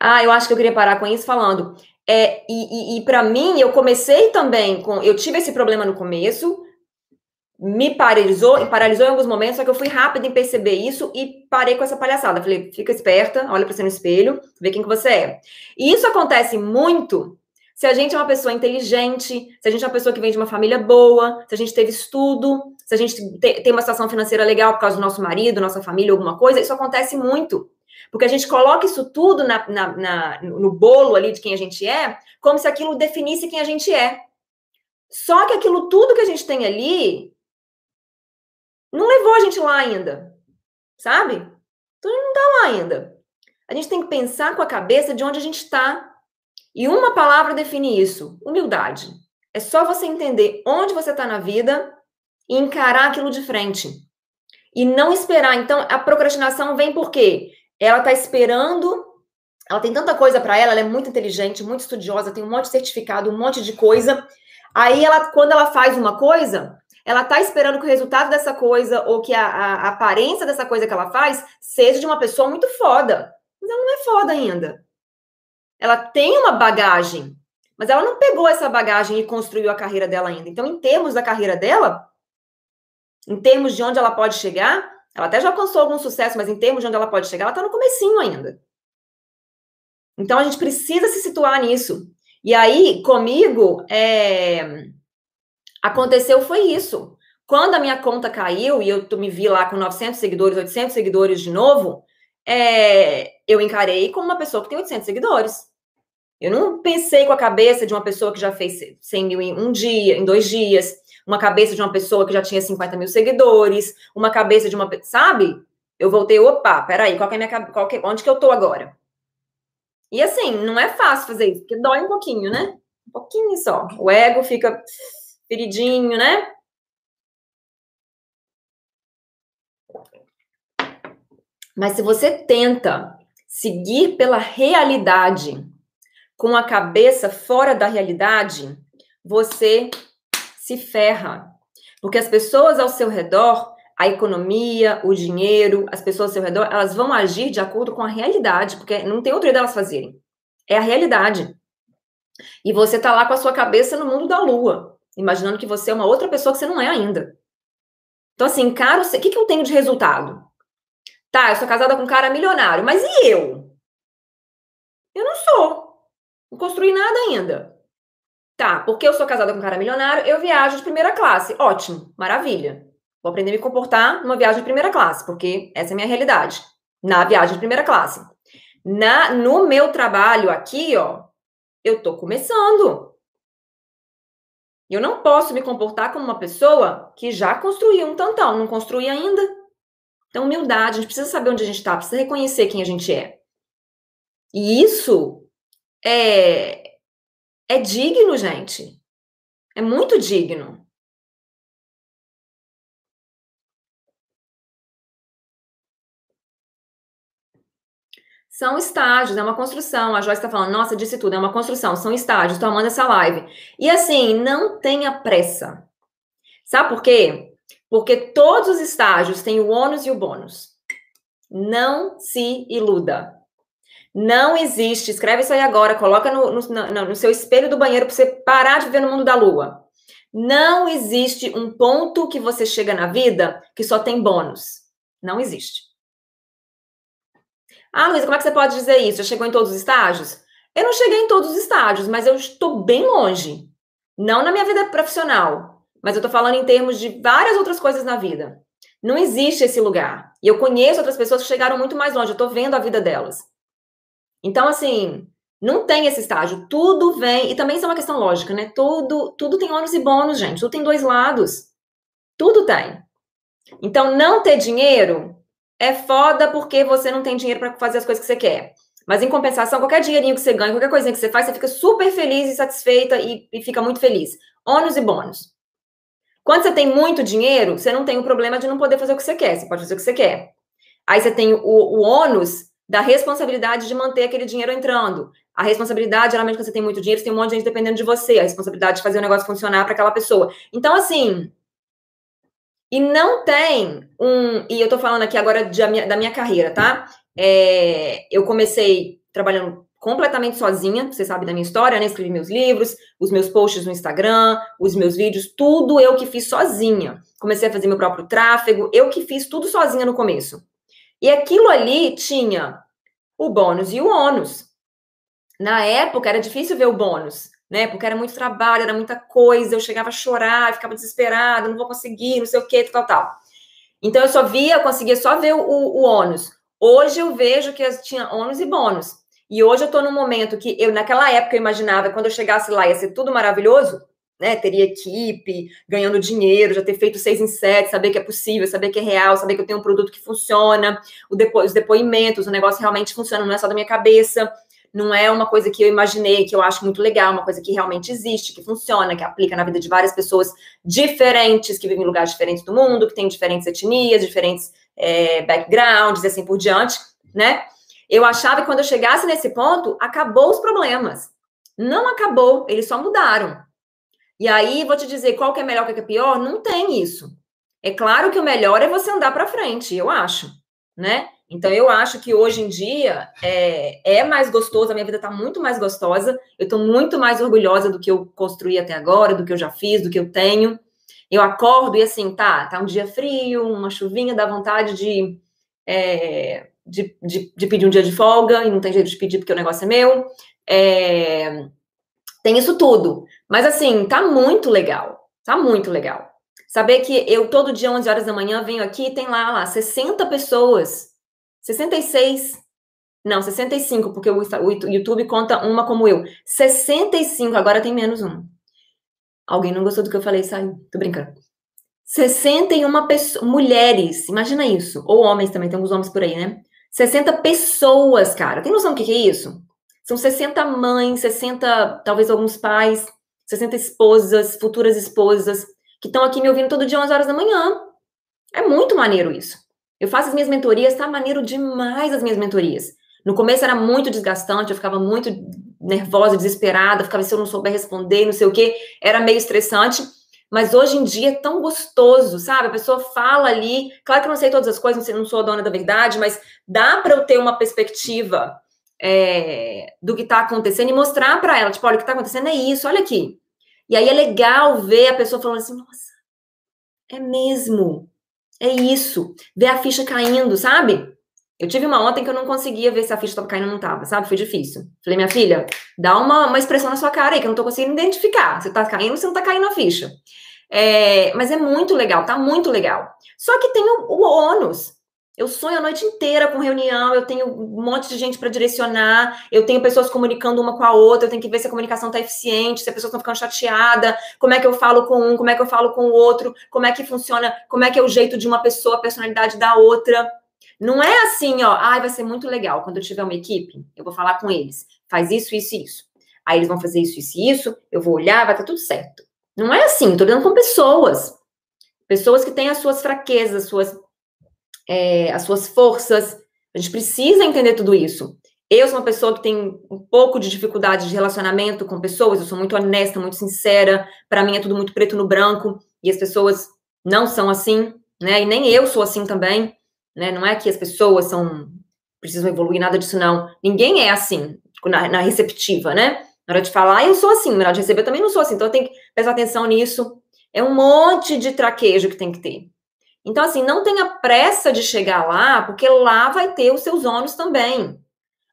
Ah, eu acho que eu queria parar com isso falando. É, e, e, e para mim, eu comecei também com. Eu tive esse problema no começo, me paralisou, e paralisou em alguns momentos, só que eu fui rápida em perceber isso e parei com essa palhaçada. Falei, fica esperta, olha para você no espelho, vê quem que você é. E isso acontece muito se a gente é uma pessoa inteligente, se a gente é uma pessoa que vem de uma família boa, se a gente teve estudo, se a gente tem uma situação financeira legal por causa do nosso marido, nossa família, alguma coisa, isso acontece muito. Porque a gente coloca isso tudo na, na, na, no bolo ali de quem a gente é, como se aquilo definisse quem a gente é. Só que aquilo tudo que a gente tem ali não levou a gente lá ainda. Sabe? Então não está lá ainda. A gente tem que pensar com a cabeça de onde a gente está. E uma palavra define isso: humildade. É só você entender onde você está na vida e encarar aquilo de frente. E não esperar. Então, a procrastinação vem por quê? Ela está esperando. Ela tem tanta coisa para ela, ela é muito inteligente, muito estudiosa, tem um monte de certificado, um monte de coisa. Aí, ela, quando ela faz uma coisa, ela está esperando que o resultado dessa coisa ou que a, a, aparência dessa coisa que ela faz seja de uma pessoa muito foda. Mas ela não é foda ainda. Ela tem uma bagagem, mas ela não pegou essa bagagem e construiu a carreira dela ainda. Então, em termos da carreira dela, em termos de onde ela pode chegar, ela até já alcançou algum sucesso, mas em termos de onde ela pode chegar, ela está no comecinho ainda. Então, a gente precisa se situar nisso. E aí, comigo, é aconteceu foi isso. Quando a minha conta caiu e eu me vi lá com 900 seguidores, 800 seguidores de novo, é, eu encarei como uma pessoa que tem 800 seguidores. Eu não pensei com a cabeça de uma pessoa que já fez 100 mil em um dia, em dois dias, uma cabeça de uma pessoa que já tinha 50 mil seguidores, uma cabeça de uma, sabe? Eu voltei, opa, peraí, qual é minha, qual que, onde que eu tô agora? E assim, não é fácil fazer isso, porque dói um pouquinho, né? Um pouquinho só. O ego fica feridinho, né? Mas se você tenta seguir pela realidade, com a cabeça fora da realidade, você se ferra. Porque as pessoas ao seu redor, a economia, o dinheiro, as pessoas ao seu redor, elas vão agir de acordo com a realidade, porque não tem outro jeito delas fazerem. É a realidade. E você tá lá com a sua cabeça no mundo da lua, imaginando que você é uma outra pessoa que você não é ainda. Então, assim, cara, o que, que eu tenho de resultado? Tá, eu sou casada com um cara milionário, mas e eu? Eu não sou. Não construí nada ainda. Tá, porque eu sou casada com um cara milionário, eu viajo de primeira classe. Ótimo, maravilha. Vou aprender a me comportar numa viagem de primeira classe, porque essa é a minha realidade. Na viagem de primeira classe. Na, no meu trabalho aqui, ó, eu tô começando. Eu não posso me comportar como uma pessoa que já construiu um tantão, não construí ainda. Então, humildade, a gente precisa saber onde a gente está, precisa reconhecer quem a gente é. E isso é, é digno, gente. É muito digno. São estágios, é uma construção. A Joyce está falando, nossa, disse tudo, é uma construção, são estágios. Estou amando essa live. E assim, não tenha pressa. Sabe por quê? Porque todos os estágios têm o ônus e o bônus. Não se iluda. Não existe. Escreve isso aí agora, coloca no, no, no, seu espelho do banheiro para você parar de viver no mundo da lua. Não existe um ponto que você chega na vida que só tem bônus. Não existe. Ah, Luísa, como é que você pode dizer isso? Já chegou em todos os estágios? Eu não cheguei em todos os estágios, mas eu estou bem longe. Não na minha vida profissional, mas eu estou falando em termos de várias outras coisas na vida. Não existe esse lugar. E eu conheço outras pessoas que chegaram muito mais longe. Eu estou vendo a vida delas. Então, assim, não tem esse estágio. Tudo vem. E também isso é uma questão lógica, né? Tudo, tudo tem ônus e bônus, gente. Tudo tem dois lados. Tudo tem. Então, não ter dinheiro é foda porque você não tem dinheiro para fazer as coisas que você quer. Mas em compensação, qualquer dinheirinho que você ganha, qualquer coisinha que você faz, você fica super feliz e satisfeita e, e fica muito feliz. Ônus e bônus. Quando você tem muito dinheiro, você não tem o problema de não poder fazer o que você quer. Você pode fazer o que você quer. Aí você tem o, o ônus da responsabilidade de manter aquele dinheiro entrando. A responsabilidade, geralmente, quando você tem muito dinheiro, você tem um monte de gente dependendo de você. A responsabilidade de fazer o negócio funcionar para aquela pessoa. Então, assim. E não tem um. E eu tô falando aqui agora de, da minha carreira, tá? É, eu comecei trabalhando completamente sozinha, você sabe da minha história, né? Escrevi meus livros, os meus posts no Instagram, os meus vídeos, tudo eu que fiz sozinha. Comecei a fazer meu próprio tráfego, eu que fiz tudo sozinha no começo. E aquilo ali tinha o bônus e o ônus. Na época era difícil ver o bônus, né? Porque era muito trabalho, era muita coisa, eu chegava a chorar, ficava desesperada, não vou conseguir, não sei o que, tal, tal. Então eu só via, eu conseguia só ver o, o, ônus. Hoje eu vejo que tinha ônus e bônus. E hoje eu tô num momento que eu, naquela época, eu imaginava, quando eu chegasse lá, ia ser tudo maravilhoso né, teria equipe, ganhando dinheiro, já ter feito seis em sete, saber que é possível, saber que é real, saber que eu tenho um produto que funciona, depo os depoimentos, o negócio realmente funciona, não é só da minha cabeça, não é uma coisa que eu imaginei, que eu acho muito legal, uma coisa que realmente existe, que funciona, que aplica na vida de várias pessoas diferentes, que vivem em lugares diferentes do mundo, que têm diferentes etnias, diferentes é, backgrounds e assim por diante, né? Eu achava que quando eu chegasse nesse ponto, acabou os problemas. Não acabou, eles só mudaram. E aí, vou te dizer qual que é melhor, qual que é pior? Não tem isso. É claro que o melhor é você andar para frente, eu acho, né? Então, eu acho que hoje em dia é, é mais gostoso, a minha vida está muito mais gostosa, eu estou muito mais orgulhosa do que eu construí até agora, do que eu já fiz, do que eu tenho. Eu acordo e assim, tá, tá um dia frio, uma chuvinha, dá vontade de, é, de, de, de, pedir um dia de folga, e não tem jeito de pedir porque o negócio é meu. É, tem isso tudo. Mas assim, tá muito legal. Tá muito legal. Saber que eu todo dia, 11 horas da manhã, venho aqui e tem lá, lá 60 pessoas. 66. Não, 65, porque o, YouTube conta uma como eu. 65, agora tem menos um. Alguém não gostou do que eu falei, saiu. Tô brincando. 61 pessoas, mulheres, imagina isso. Ou homens também, tem alguns homens por aí, né? 60 pessoas, cara. Tem noção do que, que é isso? São 60 mães, 60, talvez alguns pais, 60 esposas, futuras esposas, que estão aqui me ouvindo todo dia 11 horas da manhã. É muito maneiro isso. Eu faço as minhas mentorias, tá maneiro demais as minhas mentorias. No começo era muito desgastante, eu ficava muito nervosa, desesperada, ficava se eu não souber responder, não sei o quê, era meio estressante. Mas hoje em dia é tão gostoso, sabe? A pessoa fala ali, claro que eu não sei todas as coisas, não sou a dona da verdade, mas dá para eu ter uma perspectiva é, do que está acontecendo e mostrar para ela, tipo, olha, o que está acontecendo é isso, olha aqui. E aí é legal ver a pessoa falando assim, nossa, é mesmo, é isso. Ver a ficha caindo, sabe? Eu tive uma ontem que eu não conseguia ver se a ficha estava caindo ou não estava, sabe? Foi difícil. Falei, minha filha, dá uma, uma expressão na sua cara aí, que eu não estou conseguindo identificar. Se está caindo ou se não está caindo a ficha. É, mas é muito legal, tá muito legal. Só que tem o, o ônus. Eu sonho a noite inteira com reunião, eu tenho um monte de gente para direcionar, eu tenho pessoas comunicando uma com a outra, eu tenho que ver se a comunicação está eficiente, se a pessoa está ficando chateada, como é que eu falo com um, como é que eu falo com o outro, como é que funciona, como é que é o jeito de uma pessoa, a personalidade da outra. Não é assim, ó, ai, ah, vai ser muito legal. Quando eu tiver uma equipe, eu vou falar com eles. Faz isso, isso e isso. Aí eles vão fazer isso, isso e isso, eu vou olhar, vai estar tá tudo certo. Não é assim, estou lidando com pessoas. Pessoas que têm as suas fraquezas, as suas, é, as suas forças. A gente precisa entender tudo isso. Eu sou uma pessoa que tem um pouco de dificuldade de relacionamento com pessoas, eu sou muito honesta, muito sincera. Para mim é tudo muito preto no branco, e as pessoas não são assim, né? E nem eu sou assim também né? Não é que as pessoas são precisam evoluir, nada disso não. Ninguém é assim, na, na receptiva, né? Na hora de falar, eu sou assim, na hora de receber, eu também não sou assim. Então, eu tenho que prestar atenção nisso. É um monte de traquejo que tem que ter. Então, assim, não tenha pressa de chegar lá, porque lá vai ter os seus ônus também.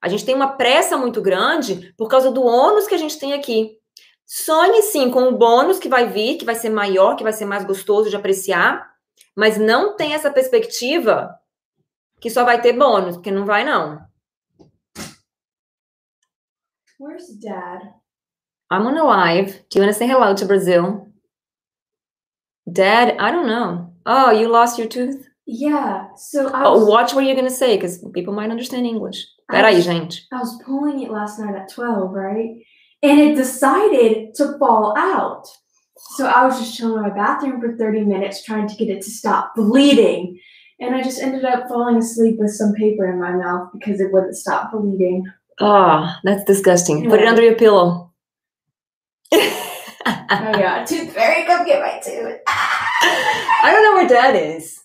A gente tem uma pressa muito grande por causa do ônus que a gente tem aqui. Sonhe sim com o bônus que vai vir, que vai ser maior, que vai ser mais gostoso de apreciar, mas não tem essa perspectiva que só vai ter bônus, porque não vai, não. Where's dad? I'm on a live. Do you want to say hello to Brazil? Dad, I don't know. Oh, you lost your tooth? Yeah. So I oh, was, oh, watch what you're going to say because people might understand English. Peraí, gente. I was pulling it last night at 12, right? And it decided to fall out. So I was just chilling in my bathroom for 30 minutes trying to get it to stop bleeding. And I just ended up falling asleep with some paper in my mouth because it wouldn't stop bleeding. Oh, that's disgusting. Yeah. Put it under your pillow. (laughs) oh yeah, tooth fairy, come get my tooth. (laughs) I don't know where Dad is.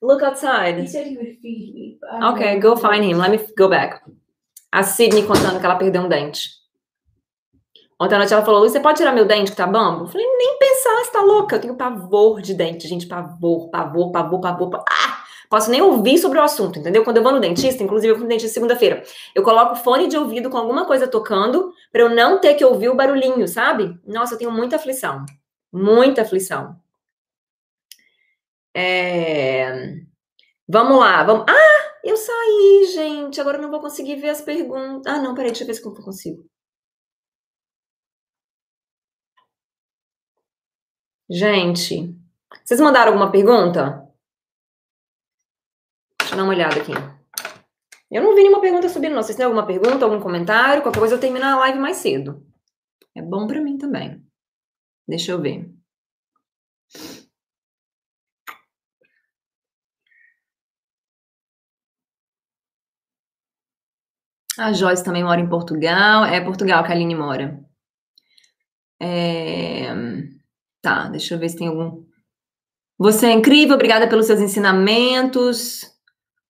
Look outside. He said he would feed me. Okay, go find him. Let me go back. A Sydney contando que ela perdeu um dente. Ontem à noite ela falou: você pode tirar meu dente que tá bambo? Eu falei: nem pensar, você tá louca. Eu tenho pavor de dente, gente. Pavor, pavor, pavor, pavor. pavor. Ah! Posso nem ouvir sobre o assunto, entendeu? Quando eu vou no dentista, inclusive eu fui no dentista segunda-feira, eu coloco fone de ouvido com alguma coisa tocando para eu não ter que ouvir o barulhinho, sabe? Nossa, eu tenho muita aflição. Muita aflição. É... Vamos lá, vamos. Ah, eu saí, gente. Agora eu não vou conseguir ver as perguntas. Ah, não, peraí, deixa eu ver se eu consigo. Gente, vocês mandaram alguma pergunta? Deixa eu dar uma olhada aqui. Eu não vi nenhuma pergunta subindo, não. Vocês têm alguma pergunta, algum comentário? Qualquer coisa eu termino a live mais cedo. É bom para mim também. Deixa eu ver. A Joyce também mora em Portugal. É Portugal que a Aline mora. É... Tá, deixa eu ver se tem algum. Você é incrível, obrigada pelos seus ensinamentos.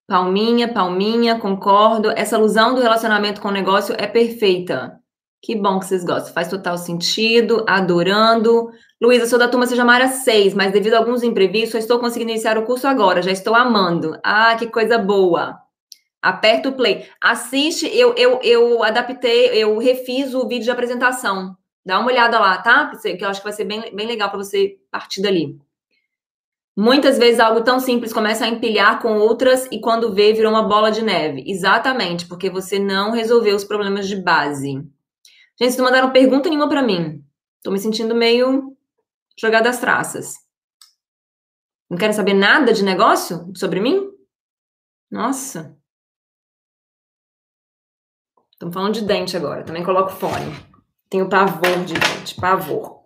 Palminha, palminha, concordo. Essa alusão do relacionamento com o negócio é perfeita. Que bom que vocês gostam. Faz total sentido. Adorando. Luísa, sou da turma Seja Mara 6, mas devido a alguns imprevistos, estou conseguindo iniciar o curso agora. Já estou amando. Ah, que coisa boa. Aperta o play. Assiste, eu, eu, eu adaptei, eu refiz o vídeo de apresentação. Dá uma olhada lá, tá? Que eu acho que vai ser bem, bem legal para você partir dali. Muitas vezes algo tão simples começa a empilhar com outras e quando vê, virou uma bola de neve. Exatamente, porque você não resolveu os problemas de base. Gente, vocês não mandaram pergunta nenhuma para mim. Tô me sentindo meio jogada às traças. Não querem saber nada de negócio sobre mim? Nossa. Estamos falando de dente agora. Também coloco fone. Tenho pavor de dente, pavor.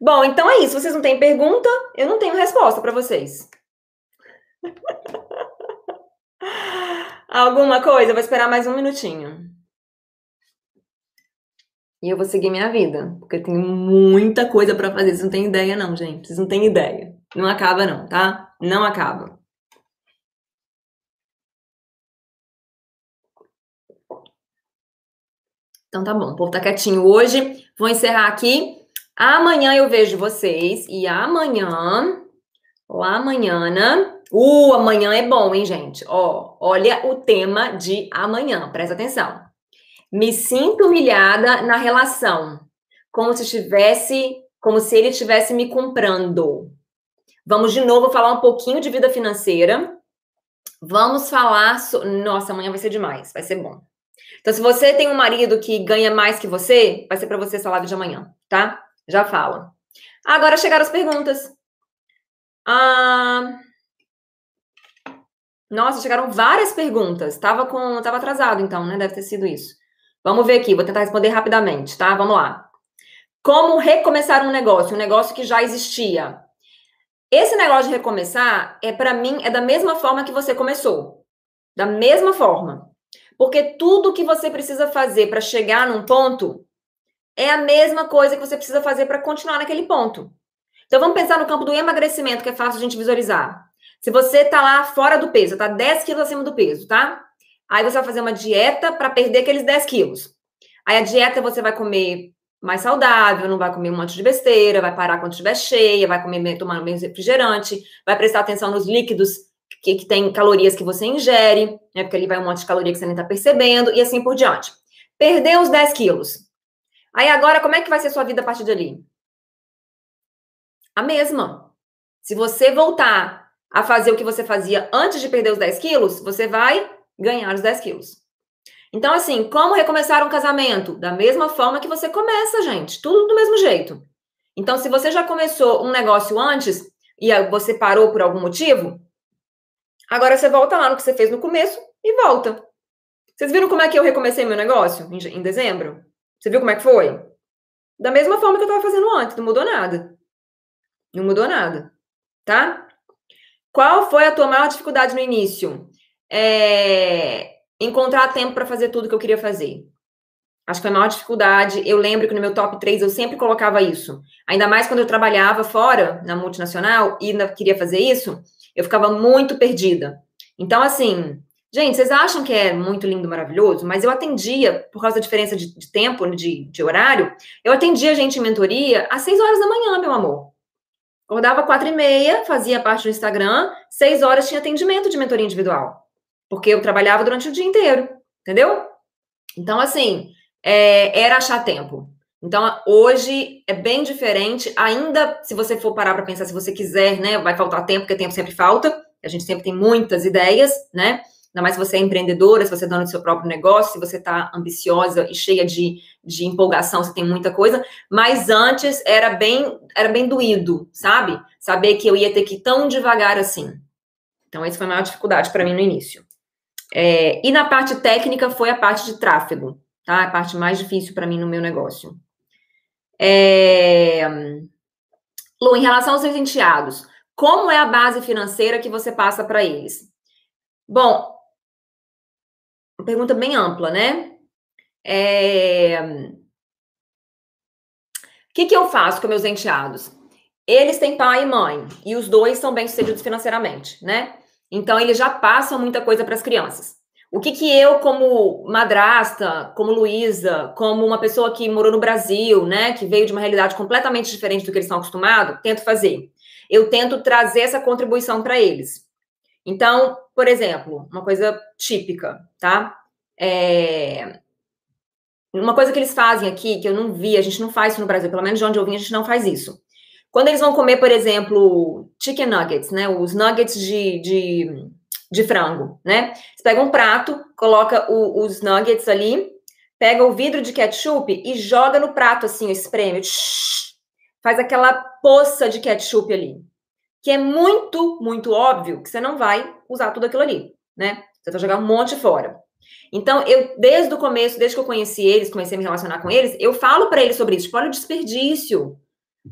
Bom, então é isso. Vocês não têm pergunta? Eu não tenho resposta para vocês. (laughs) Alguma coisa? vou esperar mais um minutinho. E eu vou seguir minha vida, porque eu tenho muita coisa para fazer. Vocês não têm ideia, não, gente. Vocês não têm ideia. Não acaba, não, tá? Não acaba. Então tá bom, o povo tá quietinho hoje. Vou encerrar aqui. Amanhã eu vejo vocês. E amanhã, ou amanhã, uh, amanhã é bom, hein, gente? Ó, olha o tema de amanhã, presta atenção. Me sinto humilhada na relação, como se estivesse, como se ele estivesse me comprando. Vamos de novo falar um pouquinho de vida financeira. Vamos falar. So... Nossa, amanhã vai ser demais, vai ser bom. Então, se você tem um marido que ganha mais que você, vai ser para você live de amanhã, tá? Já fala. Agora chegaram as perguntas. Ah... Nossa, chegaram várias perguntas. Tava com, tava atrasado então, né? Deve ter sido isso. Vamos ver aqui, vou tentar responder rapidamente, tá? Vamos lá. Como recomeçar um negócio, um negócio que já existia? Esse negócio de recomeçar é para mim é da mesma forma que você começou. Da mesma forma. Porque tudo que você precisa fazer para chegar num ponto é a mesma coisa que você precisa fazer para continuar naquele ponto. Então vamos pensar no campo do emagrecimento, que é fácil a gente visualizar. Se você tá lá fora do peso, tá 10 quilos acima do peso, tá? Aí você vai fazer uma dieta para perder aqueles 10 quilos. Aí a dieta você vai comer mais saudável, não vai comer um monte de besteira, vai parar quando estiver cheia, vai comer, tomar menos refrigerante, vai prestar atenção nos líquidos que, que tem calorias que você ingere, né? Porque ali vai um monte de caloria que você nem tá percebendo, e assim por diante. Perdeu os 10 quilos. Aí agora, como é que vai ser sua vida a partir dali? A mesma. Se você voltar a fazer o que você fazia antes de perder os 10 quilos, você vai ganhar os 10 quilos. Então, assim, como recomeçar um casamento? Da mesma forma que você começa, gente. Tudo do mesmo jeito. Então, se você já começou um negócio antes e você parou por algum motivo, Agora você volta lá no que você fez no começo e volta. Vocês viram como é que eu recomecei meu negócio em, em dezembro? Você viu como é que foi? Da mesma forma que eu estava fazendo antes, não mudou nada. Não mudou nada, tá? Qual foi a tua maior dificuldade no início? É... Encontrar tempo para fazer tudo que eu queria fazer. Acho que foi a maior dificuldade. Eu lembro que no meu top 3 eu sempre colocava isso. Ainda mais quando eu trabalhava fora, na multinacional, e queria fazer isso, eu ficava muito perdida. Então, assim, gente, vocês acham que é muito lindo, maravilhoso, mas eu atendia, por causa da diferença de, de tempo, de, de, horário, eu atendia gente em mentoria às 6 horas da manhã, meu amor. Acordava quatro e meia, fazia parte do Instagram, seis horas tinha atendimento de mentoria individual. Porque eu trabalhava durante o dia inteiro, entendeu? Então, assim, é, era achar tempo. Então, hoje é bem diferente. Ainda, se você for parar para pensar, se você quiser, né, vai faltar tempo, porque tempo sempre falta. A gente sempre tem muitas ideias, né? Ainda mais se você é empreendedora, se você é dona do seu próprio negócio, se você está ambiciosa e cheia de, de empolgação, você tem muita coisa. Mas antes era bem, era bem doído, sabe? Saber que eu ia ter que ir tão devagar assim. Então, essa foi a maior dificuldade para mim no início. É, e na parte técnica foi a parte de tráfego, tá? A parte mais difícil para mim no meu negócio. É... Lu, em relação aos seus enteados, como é a base financeira que você passa para eles? Bom, pergunta bem ampla, né? É... O que, que eu faço com meus enteados? Eles têm pai e mãe, e os dois são bem-sucedidos financeiramente, né? Então, eles já passam muita coisa para as crianças. O que, que eu, como madrasta, como Luísa, como uma pessoa que morou no Brasil, né, que veio de uma realidade completamente diferente do que eles estão acostumados, tento fazer? Eu tento trazer essa contribuição para eles. Então, por exemplo, uma coisa típica, tá? É... Uma coisa que eles fazem aqui, que eu não vi, a gente não faz isso no Brasil, pelo menos de onde eu vim, a gente não faz isso. Quando eles vão comer, por exemplo, chicken nuggets, né? Os nuggets de, de, de frango, né? Você pega um prato, coloca o, os nuggets ali, pega o vidro de ketchup e joga no prato assim, espreme. Faz aquela poça de ketchup ali. Que é muito, muito óbvio que você não vai usar tudo aquilo ali, né? Você vai jogar um monte fora. Então, eu, desde o começo, desde que eu conheci eles, comecei a me relacionar com eles, eu falo para eles sobre isso. Tipo, olha o desperdício.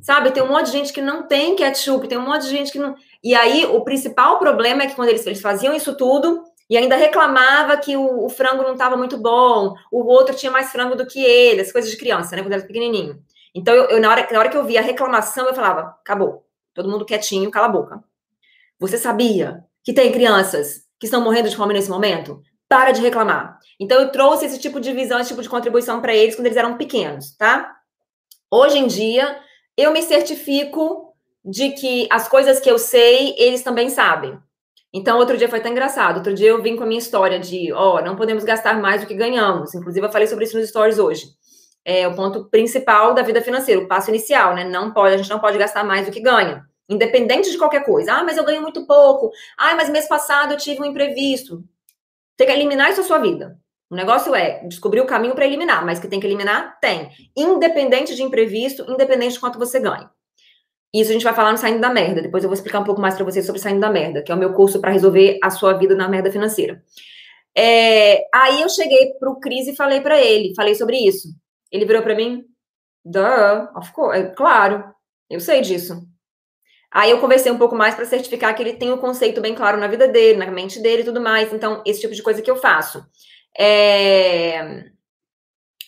Sabe, tem um monte de gente que não tem ketchup, tem um monte de gente que não. E aí, o principal problema é que quando eles, eles faziam isso tudo e ainda reclamava que o, o frango não estava muito bom, o outro tinha mais frango do que ele, as coisas de criança, né, quando era pequenininho. Então, eu, eu, na, hora, na hora que eu via a reclamação, eu falava: acabou, todo mundo quietinho, cala a boca. Você sabia que tem crianças que estão morrendo de fome nesse momento? Para de reclamar. Então, eu trouxe esse tipo de visão, esse tipo de contribuição para eles quando eles eram pequenos, tá? Hoje em dia, eu me certifico de que as coisas que eu sei, eles também sabem. Então, outro dia foi até engraçado. Outro dia eu vim com a minha história de, ó, oh, não podemos gastar mais do que ganhamos. Inclusive, eu falei sobre isso nos stories hoje. É o ponto principal da vida financeira, o passo inicial, né? Não pode, a gente não pode gastar mais do que ganha. Independente de qualquer coisa. Ah, mas eu ganho muito pouco. Ah, mas mês passado eu tive um imprevisto. Tem que eliminar isso da sua vida. O negócio é descobrir o caminho para eliminar, mas que tem que eliminar, tem. Independente de imprevisto, independente de quanto você ganha. Isso a gente vai falar no Saindo da Merda. Depois eu vou explicar um pouco mais para vocês sobre Saindo da Merda, que é o meu curso para resolver a sua vida na merda financeira. É, aí eu cheguei pro Cris e falei para ele, falei sobre isso. Ele virou para mim, duh, of course, é, claro, eu sei disso. Aí eu conversei um pouco mais para certificar que ele tem o um conceito bem claro na vida dele, na mente dele e tudo mais. Então, esse tipo de coisa que eu faço é,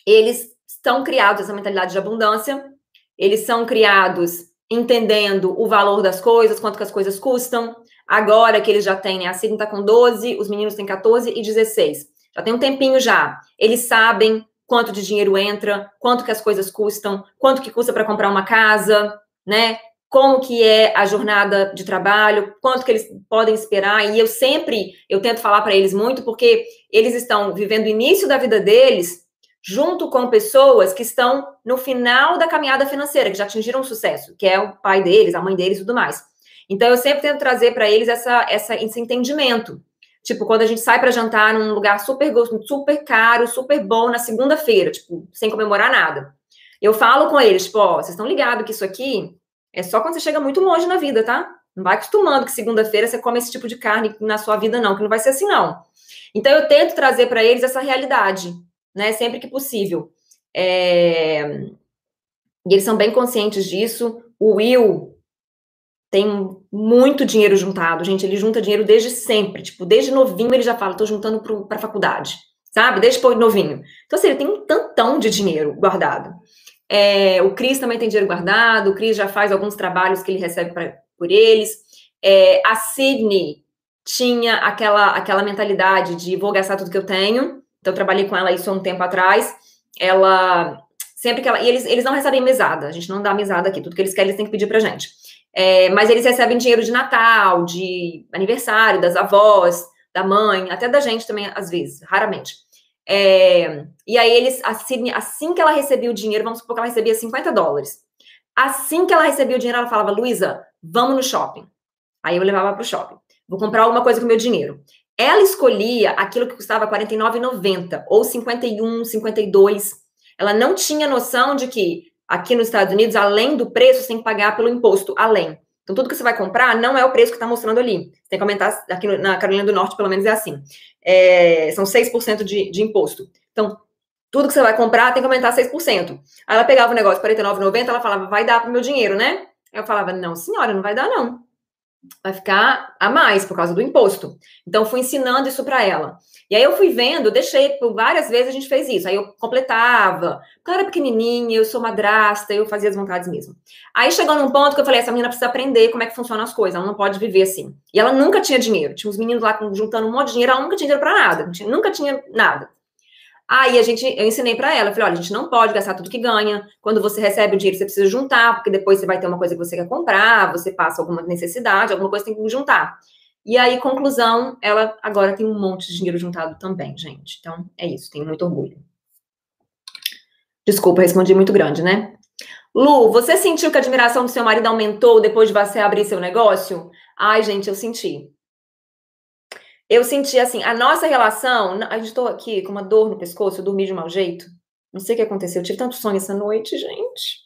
eles estão criados essa mentalidade de abundância, eles são criados entendendo o valor das coisas, quanto que as coisas custam. Agora que eles já têm, né, a Sidney está com 12, os meninos têm 14 e 16. Já tem um tempinho já. Eles sabem quanto de dinheiro entra, quanto que as coisas custam, quanto que custa para comprar uma casa, né? como que é a jornada de trabalho, quanto que eles podem esperar, e eu sempre, eu tento falar para eles muito, porque eles estão vivendo o início da vida deles junto com pessoas que estão no final da caminhada financeira, que já atingiram sucesso, que é o pai deles, a mãe deles e tudo mais. Então, eu sempre tento trazer para eles essa, essa, esse entendimento. Tipo, quando a gente sai para jantar num lugar super, super caro, super bom na segunda-feira, tipo, sem comemorar nada. Eu falo com eles, tipo, ó, vocês estão ligados que isso aqui é só quando você chega muito longe na vida, tá? Não vai acostumando que segunda-feira você come esse tipo de carne na sua vida, não, que não vai ser assim, não. Então, eu tento trazer para eles essa realidade, né? Sempre que possível. É... E eles são bem conscientes disso. O Will tem muito dinheiro juntado, gente. Ele junta dinheiro desde sempre. Tipo, desde novinho ele já fala, tô juntando para faculdade, sabe? Desde novinho. Então, assim, ele tem um tantão de dinheiro guardado. É, o Cris também tem dinheiro guardado, o Cris já faz alguns trabalhos que ele recebe pra, por eles. É, a Sidney tinha aquela, aquela mentalidade de vou gastar tudo que eu tenho. Então, trabalhei com ela isso há um tempo atrás. Ela, sempre que ela. E eles, eles não recebem mesada, a gente não dá mesada aqui. Tudo que eles querem, eles têm que pedir pra gente. É, mas eles recebem dinheiro de Natal, de aniversário, das avós, da mãe, até da gente também, às vezes, raramente. É, e aí eles, assim, assim que ela recebia o dinheiro, vamos supor que ela recebia 50 dólares. Assim que ela recebia o dinheiro, ela falava, Luísa, vamos no shopping. Aí eu levava para o shopping. Vou comprar alguma coisa com meu dinheiro. Ela escolhia aquilo que custava R$ 49,90 ou 51, 52. Ela não tinha noção de que aqui nos Estados Unidos, além do preço, você tem que pagar pelo imposto, além. Então, tudo que você vai comprar não é o preço que está mostrando ali. Você tem que aumentar, aqui na Carolina do Norte, pelo menos é assim. É, são 6% de, de imposto. Então, tudo que você vai comprar tem que aumentar 6%. Aí ela pegava o negócio R$ 49,90, ela falava, vai dar para o meu dinheiro, né? Eu falava, não, senhora, não vai dar, não vai ficar a mais por causa do imposto. Então, fui ensinando isso para ela. E aí eu fui vendo, deixei por várias vezes a gente fez isso. Aí eu completava. Porque eu era pequenininha, eu sou madrasta, eu fazia as vontades mesmo. Aí chegou num ponto que eu falei: essa menina precisa aprender como é que funcionam as coisas, ela não pode viver assim. E ela nunca tinha dinheiro. Tinha uns meninos lá juntando um monte de dinheiro, ela nunca tinha dinheiro para nada, nunca tinha nada. Aí a gente, eu ensinei para ela, falei, olha, a gente não pode gastar tudo que ganha. Quando você recebe o dinheiro, você precisa juntar, porque depois você vai ter uma coisa que você quer comprar, você passa alguma necessidade, alguma coisa tem que juntar. E aí, conclusão, ela agora tem um monte de dinheiro juntado também, gente. Então, é isso, tenho muito orgulho. Desculpa, respondi muito grande, né? Lu, você sentiu que a admiração do seu marido aumentou depois de você abrir seu negócio? Ai, gente, eu senti. Eu senti assim, a nossa relação. A gente tô aqui com uma dor no pescoço, eu dormi de mau jeito. Não sei o que aconteceu. Eu tive tanto sonho essa noite, gente.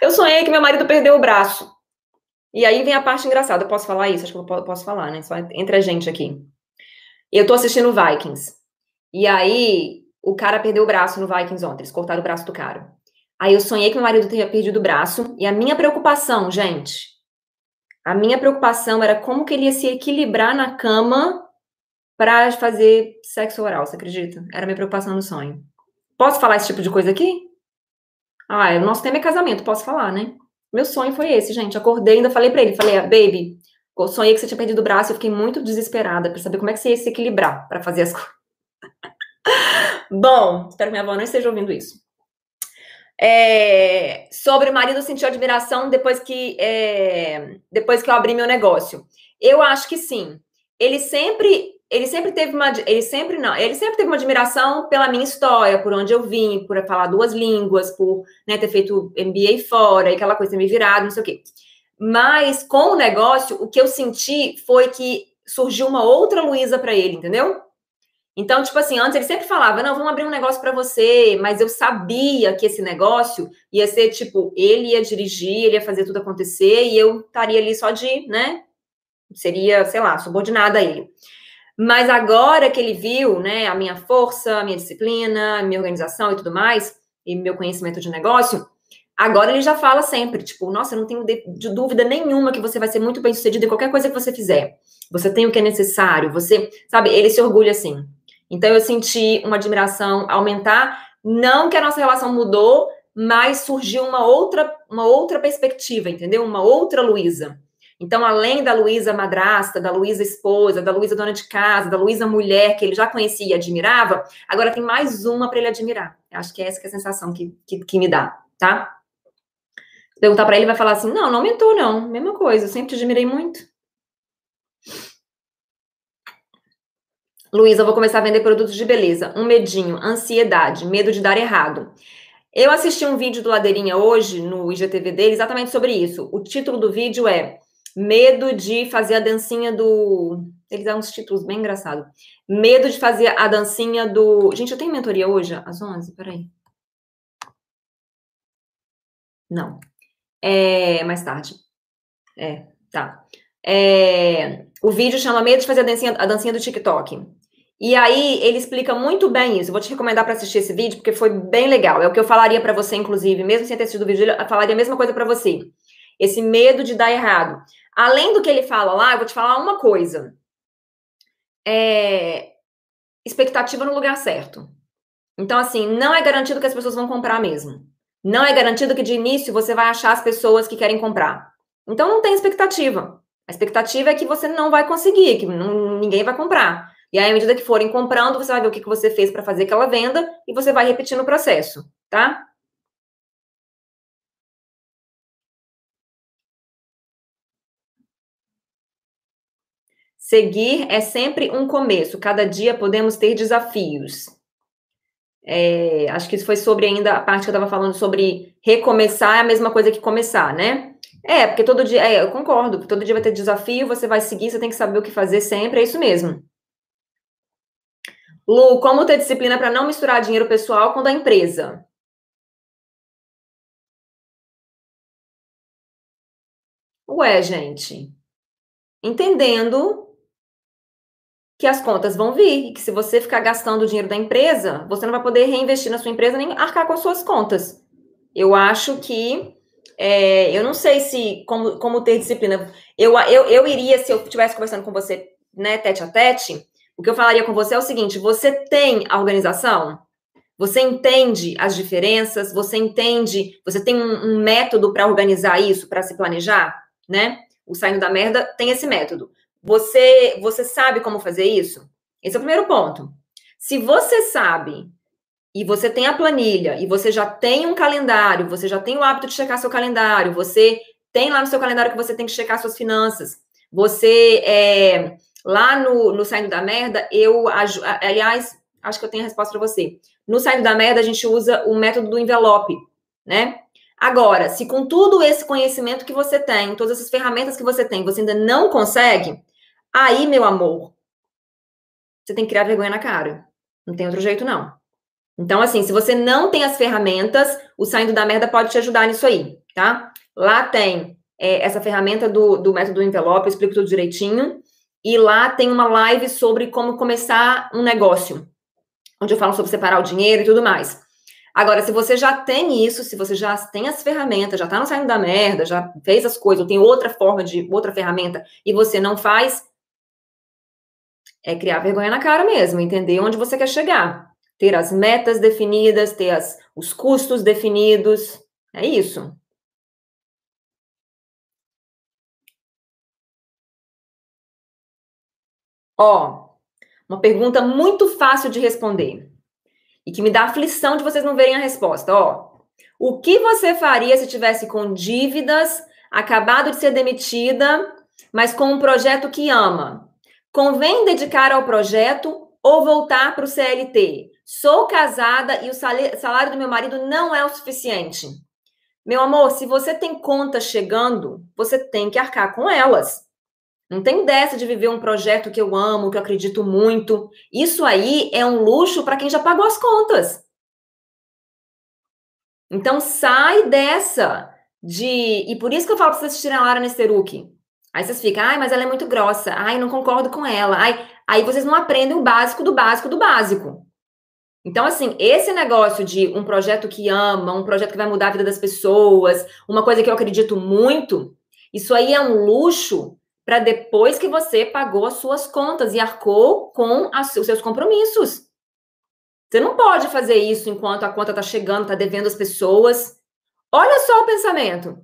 Eu sonhei que meu marido perdeu o braço. E aí vem a parte engraçada. Eu posso falar isso? Acho que eu posso falar, né? Só entre a gente aqui. Eu tô assistindo Vikings. E aí, o cara perdeu o braço no Vikings ontem. Eles cortaram o braço do cara. Aí eu sonhei que meu marido tinha perdido o braço. E a minha preocupação, gente, a minha preocupação era como que ele ia se equilibrar na cama para fazer sexo oral, você acredita? Era minha preocupação no sonho. Posso falar esse tipo de coisa aqui? Ah, o nosso tema é casamento, posso falar, né? Meu sonho foi esse, gente. Acordei, ainda falei para ele, falei, ah, baby, sonhei que você tinha perdido o braço, eu fiquei muito desesperada para saber como é que você ia se equilibrar para fazer as coisas. (laughs) Bom, espero que minha avó não esteja ouvindo isso. É, sobre o marido sentiu admiração depois que é, depois que eu abri meu negócio. Eu acho que sim. Ele sempre ele sempre teve uma ele sempre não ele sempre teve uma admiração pela minha história, por onde eu vim, por falar duas línguas, por né, ter feito MBA fora, e aquela coisa me virado, não sei o quê. Mas com o negócio, o que eu senti foi que surgiu uma outra Luísa para ele, entendeu? Então, tipo assim, antes ele sempre falava, não, vamos abrir um negócio para você, mas eu sabia que esse negócio ia ser, tipo, ele ia dirigir, ele ia fazer tudo acontecer e eu estaria ali só de, né, seria, sei lá, subordinada a ele. Mas agora que ele viu, né, a minha força, a minha disciplina, a minha organização e tudo mais, e meu conhecimento de negócio, agora ele já fala sempre, tipo, nossa, eu não tenho de, de dúvida nenhuma que você vai ser muito bem sucedido em qualquer coisa que você fizer. Você tem o que é necessário, você, sabe, ele se orgulha assim. Então eu senti uma admiração aumentar, não que a nossa relação mudou, mas surgiu uma outra, uma outra perspectiva, entendeu? Uma outra Luísa. Então, além da Luísa madrasta, da Luísa esposa, da Luísa dona de casa, da Luísa mulher, que ele já conhecia e admirava, agora tem mais uma para ele admirar. Eu acho que é essa que é a sensação que, que, que me dá, tá? Perguntar para ele, vai falar assim: não, não aumentou, não. Mesma coisa, eu sempre te admirei muito. Luísa, eu vou começar a vender produtos de beleza. Um medinho, ansiedade, medo de dar errado. Eu assisti um vídeo do Ladeirinha hoje, no IGTV dele, exatamente sobre isso. O título do vídeo é Medo de fazer a dancinha do. Eles dão uns títulos bem engraçados. Medo de fazer a dancinha do. Gente, eu tenho mentoria hoje, às 11? Peraí. Não. É mais tarde. É, tá. É, o vídeo chama Medo de fazer a dancinha, a dancinha do TikTok. E aí ele explica muito bem isso. vou te recomendar para assistir esse vídeo porque foi bem legal. É o que eu falaria para você, inclusive, mesmo sem ter assistido o vídeo, eu falaria a mesma coisa para você. Esse medo de dar errado. Além do que ele fala lá, eu vou te falar uma coisa. É... Expectativa no lugar certo. Então, assim, não é garantido que as pessoas vão comprar mesmo. Não é garantido que de início você vai achar as pessoas que querem comprar. Então, não tem expectativa. A expectativa é que você não vai conseguir, que ninguém vai comprar. E aí, à medida que forem comprando, você vai ver o que, que você fez para fazer aquela venda e você vai repetindo o processo, tá? Seguir é sempre um começo. Cada dia podemos ter desafios. É, acho que isso foi sobre ainda a parte que eu estava falando sobre recomeçar é a mesma coisa que começar, né? É, porque todo dia, é, eu concordo, todo dia vai ter desafio, você vai seguir, você tem que saber o que fazer sempre, é isso mesmo. Lu, como ter disciplina para não misturar dinheiro pessoal com da empresa? Ué, gente. Entendendo que as contas vão vir, e que se você ficar gastando o dinheiro da empresa, você não vai poder reinvestir na sua empresa nem arcar com as suas contas. Eu acho que é, eu não sei se como, como ter disciplina. Eu, eu, eu iria, se eu estivesse conversando com você, né, tete a tete, o que eu falaria com você é o seguinte: você tem a organização? Você entende as diferenças? Você entende? Você tem um, um método para organizar isso, para se planejar, né? O saindo da merda tem esse método. Você, você sabe como fazer isso? Esse é o primeiro ponto. Se você sabe e você tem a planilha e você já tem um calendário, você já tem o hábito de checar seu calendário, você tem lá no seu calendário que você tem que checar suas finanças, você é, Lá no, no Saindo da Merda, eu, aliás, acho que eu tenho a resposta para você. No Saindo da Merda, a gente usa o método do envelope, né? Agora, se com tudo esse conhecimento que você tem, todas essas ferramentas que você tem, você ainda não consegue, aí, meu amor, você tem que criar vergonha na cara. Não tem outro jeito, não. Então, assim, se você não tem as ferramentas, o Saindo da Merda pode te ajudar nisso aí, tá? Lá tem é, essa ferramenta do, do método envelope, eu explico tudo direitinho. E lá tem uma live sobre como começar um negócio, onde eu falo sobre separar o dinheiro e tudo mais. Agora, se você já tem isso, se você já tem as ferramentas, já tá no saindo da merda, já fez as coisas, ou tem outra forma de outra ferramenta e você não faz, é criar vergonha na cara mesmo, entender onde você quer chegar. Ter as metas definidas, ter as, os custos definidos. É isso. Ó, uma pergunta muito fácil de responder e que me dá aflição de vocês não verem a resposta. Ó, o que você faria se tivesse com dívidas, acabado de ser demitida, mas com um projeto que ama? Convém dedicar ao projeto ou voltar para o CLT? Sou casada e o salário do meu marido não é o suficiente. Meu amor, se você tem contas chegando, você tem que arcar com elas. Não tem dessa de viver um projeto que eu amo, que eu acredito muito. Isso aí é um luxo para quem já pagou as contas. Então sai dessa de. E por isso que eu falo para vocês assistirem a Lara Nesteruk. Aí vocês ficam, ai, mas ela é muito grossa. Ai, não concordo com ela. Ai, aí vocês não aprendem o básico do básico do básico. Então, assim, esse negócio de um projeto que ama, um projeto que vai mudar a vida das pessoas, uma coisa que eu acredito muito, isso aí é um luxo para depois que você pagou as suas contas e arcou com as, os seus compromissos. Você não pode fazer isso enquanto a conta está chegando, está devendo as pessoas. Olha só o pensamento.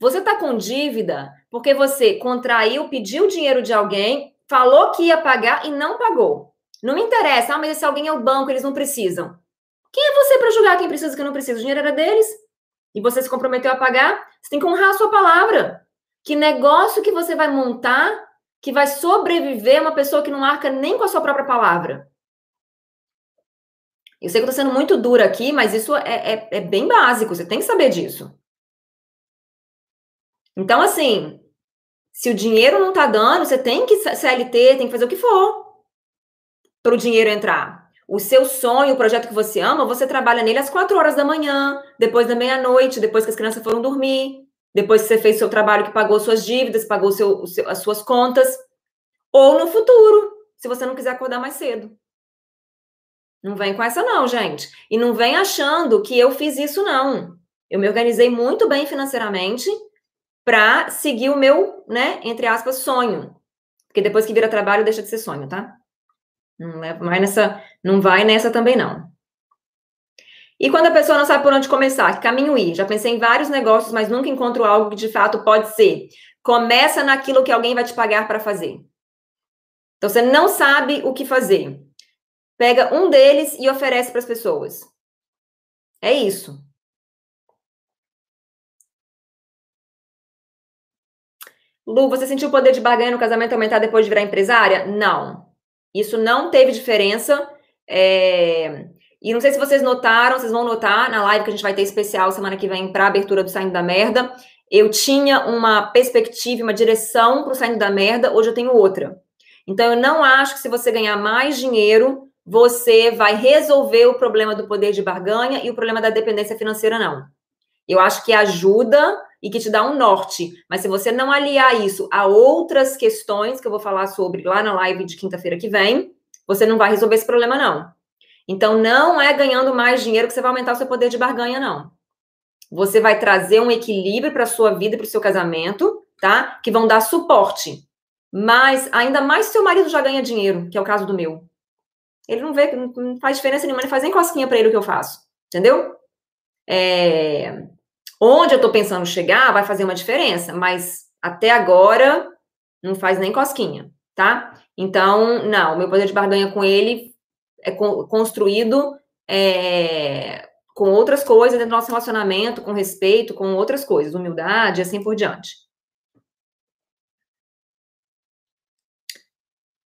Você está com dívida porque você contraiu, pediu dinheiro de alguém, falou que ia pagar e não pagou. Não me interessa, ah, mas esse alguém é o banco, eles não precisam. Quem é você para julgar quem precisa e quem não precisa? O dinheiro era deles. E você se comprometeu a pagar, você tem que honrar a sua palavra. Que negócio que você vai montar que vai sobreviver uma pessoa que não arca nem com a sua própria palavra? Eu sei que eu estou sendo muito dura aqui, mas isso é, é, é bem básico, você tem que saber disso. Então, assim, se o dinheiro não está dando, você tem que CLT, tem que fazer o que for para o dinheiro entrar. O seu sonho, o projeto que você ama, você trabalha nele às quatro horas da manhã, depois da meia-noite, depois que as crianças foram dormir. Depois que você fez seu trabalho, que pagou suas dívidas, pagou seu, seu, as suas contas. Ou no futuro, se você não quiser acordar mais cedo. Não vem com essa, não, gente. E não vem achando que eu fiz isso, não. Eu me organizei muito bem financeiramente para seguir o meu, né, entre aspas, sonho. Porque depois que vira trabalho, deixa de ser sonho, tá? Não vai nessa, não vai nessa também, não. E quando a pessoa não sabe por onde começar, que caminho ir? Já pensei em vários negócios, mas nunca encontro algo que de fato pode ser. Começa naquilo que alguém vai te pagar para fazer. Então você não sabe o que fazer. Pega um deles e oferece para as pessoas. É isso. Lu, você sentiu o poder de barganha no casamento aumentar depois de virar empresária? Não. Isso não teve diferença. É... E não sei se vocês notaram, vocês vão notar na live que a gente vai ter especial semana que vem para abertura do Saindo da Merda. Eu tinha uma perspectiva, uma direção para o Saindo da Merda, hoje eu tenho outra. Então, eu não acho que se você ganhar mais dinheiro, você vai resolver o problema do poder de barganha e o problema da dependência financeira, não. Eu acho que ajuda e que te dá um norte. Mas se você não aliar isso a outras questões que eu vou falar sobre lá na live de quinta-feira que vem, você não vai resolver esse problema, não. Então, não é ganhando mais dinheiro que você vai aumentar o seu poder de barganha, não. Você vai trazer um equilíbrio para a sua vida e para o seu casamento, tá? Que vão dar suporte. Mas, ainda mais se seu marido já ganha dinheiro, que é o caso do meu. Ele não vê, não faz diferença nenhuma, ele faz nem cosquinha para ele o que eu faço. Entendeu? É, onde eu estou pensando chegar vai fazer uma diferença, mas até agora não faz nem cosquinha, tá? Então, não, o meu poder de barganha com ele é construído é, com outras coisas dentro do nosso relacionamento, com respeito, com outras coisas, humildade, assim por diante.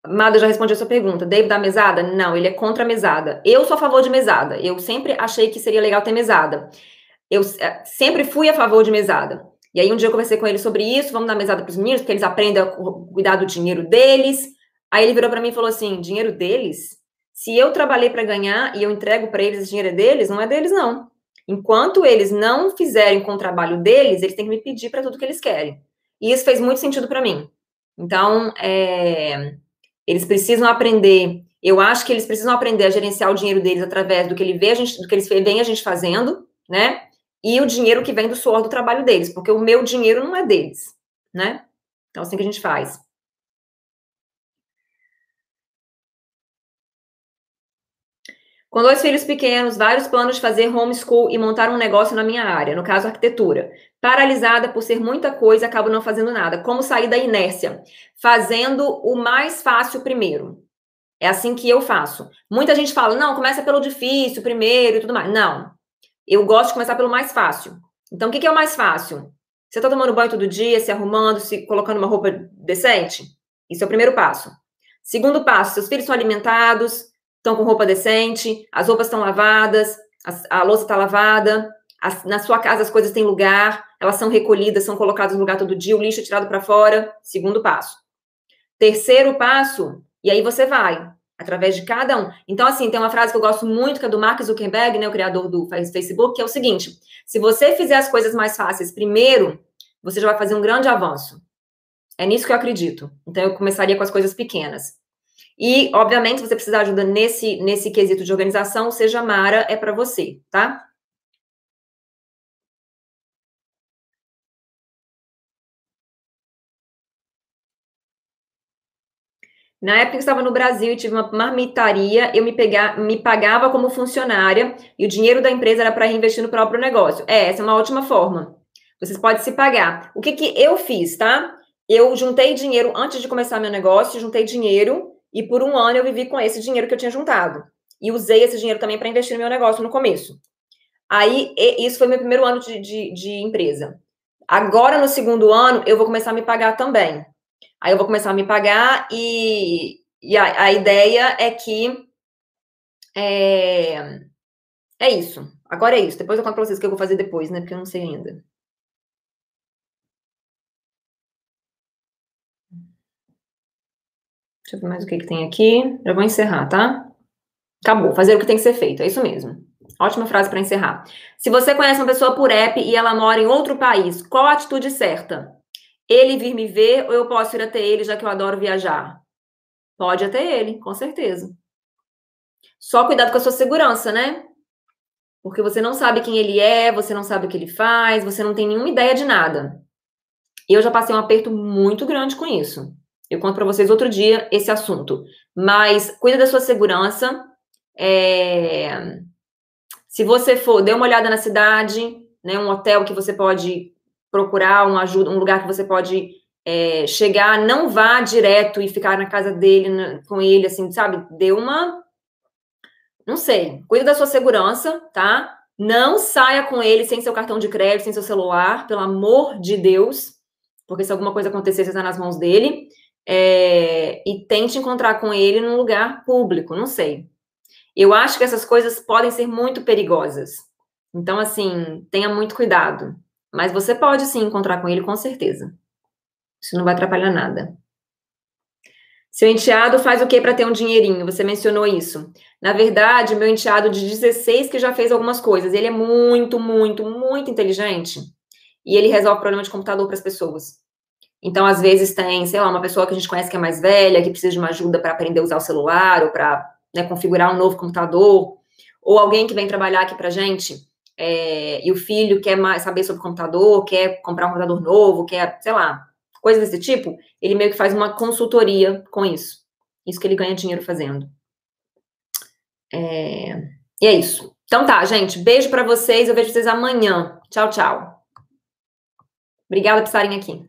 Mada já respondi a sua pergunta. David da mesada? Não, ele é contra a mesada. Eu sou a favor de mesada. Eu sempre achei que seria legal ter mesada. eu é, sempre fui a favor de mesada. E aí um dia eu conversei com ele sobre isso, vamos dar mesada para os meninos, porque eles aprendem a cuidar do dinheiro deles. Aí ele virou para mim e falou assim: dinheiro deles? Se eu trabalhei para ganhar e eu entrego para eles, esse dinheiro é deles? Não é deles, não. Enquanto eles não fizerem com o trabalho deles, eles têm que me pedir para tudo que eles querem. E isso fez muito sentido para mim. Então, é, eles precisam aprender. Eu acho que eles precisam aprender a gerenciar o dinheiro deles através do que ele vê gente, do que eles veem a gente fazendo, né? E o dinheiro que vem do suor do trabalho deles, porque o meu dinheiro não é deles, né? Então, assim que a gente faz. Com dois filhos pequenos, vários planos de fazer homeschool e montar um negócio na minha área, no caso arquitetura. Paralisada por ser muita coisa, acabo não fazendo nada. Como sair da inércia? Fazendo o mais fácil primeiro. É assim que eu faço. Muita gente fala, não, começa pelo difícil primeiro e tudo mais. Não. Eu gosto de começar pelo mais fácil. Então, o que é o mais fácil? Você está tomando banho todo dia, se arrumando, se colocando uma roupa decente? Isso é o primeiro passo. Segundo passo, seus filhos são alimentados, estão com roupa decente, as roupas estão lavadas, a, a louça está lavada, na sua casa as coisas têm lugar, elas são recolhidas, são colocadas no lugar todo dia, o lixo é tirado para fora. Segundo passo. Terceiro passo, e aí você vai, através de cada um. Então, assim, tem uma frase que eu gosto muito, que é do Mark Zuckerberg, né, o criador do Facebook, que é o seguinte: se você fizer as coisas mais fáceis primeiro, você já vai fazer um grande avanço. É nisso que eu acredito. Então, eu começaria com as coisas pequenas. E, obviamente, se você precisar de ajuda nesse, nesse quesito de organização, seja Mara, é para você, tá? Na época que eu estava no Brasil e tive uma marmitaria, eu me, pegar, me pagava como funcionária e o dinheiro da empresa era para reinvestir no próprio negócio. É, essa é uma ótima forma. Vocês podem se pagar. O que, que eu fiz, tá? Eu juntei dinheiro antes de começar meu negócio, juntei dinheiro e por um ano eu vivi com esse dinheiro que eu tinha juntado. E usei esse dinheiro também para investir no meu negócio no começo. Aí, isso foi meu primeiro ano de, de, de, empresa. Agora, no segundo ano, eu vou começar a me pagar também. Aí eu vou começar a me pagar e, e a, a ideia é que é, é isso. Agora é isso. Depois eu conto para vocês o que eu vou fazer depois, né? Porque eu não sei ainda. Deixa eu ver mais o que, que tem aqui. Já vou encerrar, tá? Acabou. Fazer o que tem que ser feito. É isso mesmo. Ótima frase para encerrar. Se você conhece uma pessoa por app e ela mora em outro país, qual a atitude certa? Ele vir me ver ou eu posso ir até ele, já que eu adoro viajar? Pode até ele, com certeza. Só cuidado com a sua segurança, né? Porque você não sabe quem ele é, você não sabe o que ele faz, você não tem nenhuma ideia de nada. Eu já passei um aperto muito grande com isso. Eu conto para vocês outro dia esse assunto. Mas cuida da sua segurança. É... Se você for, dê uma olhada na cidade, né? Um hotel que você pode procurar, um ajuda, um lugar que você pode é, chegar. Não vá direto e ficar na casa dele, na, com ele, assim, sabe? Dê uma. Não sei. Cuida da sua segurança, tá? Não saia com ele sem seu cartão de crédito, sem seu celular, pelo amor de Deus. Porque se alguma coisa acontecer, você está nas mãos dele é, e tente encontrar com ele num lugar público, não sei. Eu acho que essas coisas podem ser muito perigosas. Então, assim, tenha muito cuidado. Mas você pode sim encontrar com ele, com certeza. Isso não vai atrapalhar nada. Seu enteado faz o que para ter um dinheirinho? Você mencionou isso. Na verdade, meu enteado de 16 que já fez algumas coisas. Ele é muito, muito, muito inteligente. E ele resolve problema de computador para as pessoas. Então, às vezes, tem, sei lá, uma pessoa que a gente conhece que é mais velha, que precisa de uma ajuda para aprender a usar o celular ou para né, configurar um novo computador, ou alguém que vem trabalhar aqui para gente é, e o filho quer mais saber sobre computador, quer comprar um computador novo, quer, sei lá, coisas desse tipo, ele meio que faz uma consultoria com isso. Isso que ele ganha dinheiro fazendo. É, e é isso. Então tá, gente. Beijo para vocês. Eu vejo vocês amanhã. Tchau, tchau. Obrigada por estarem aqui.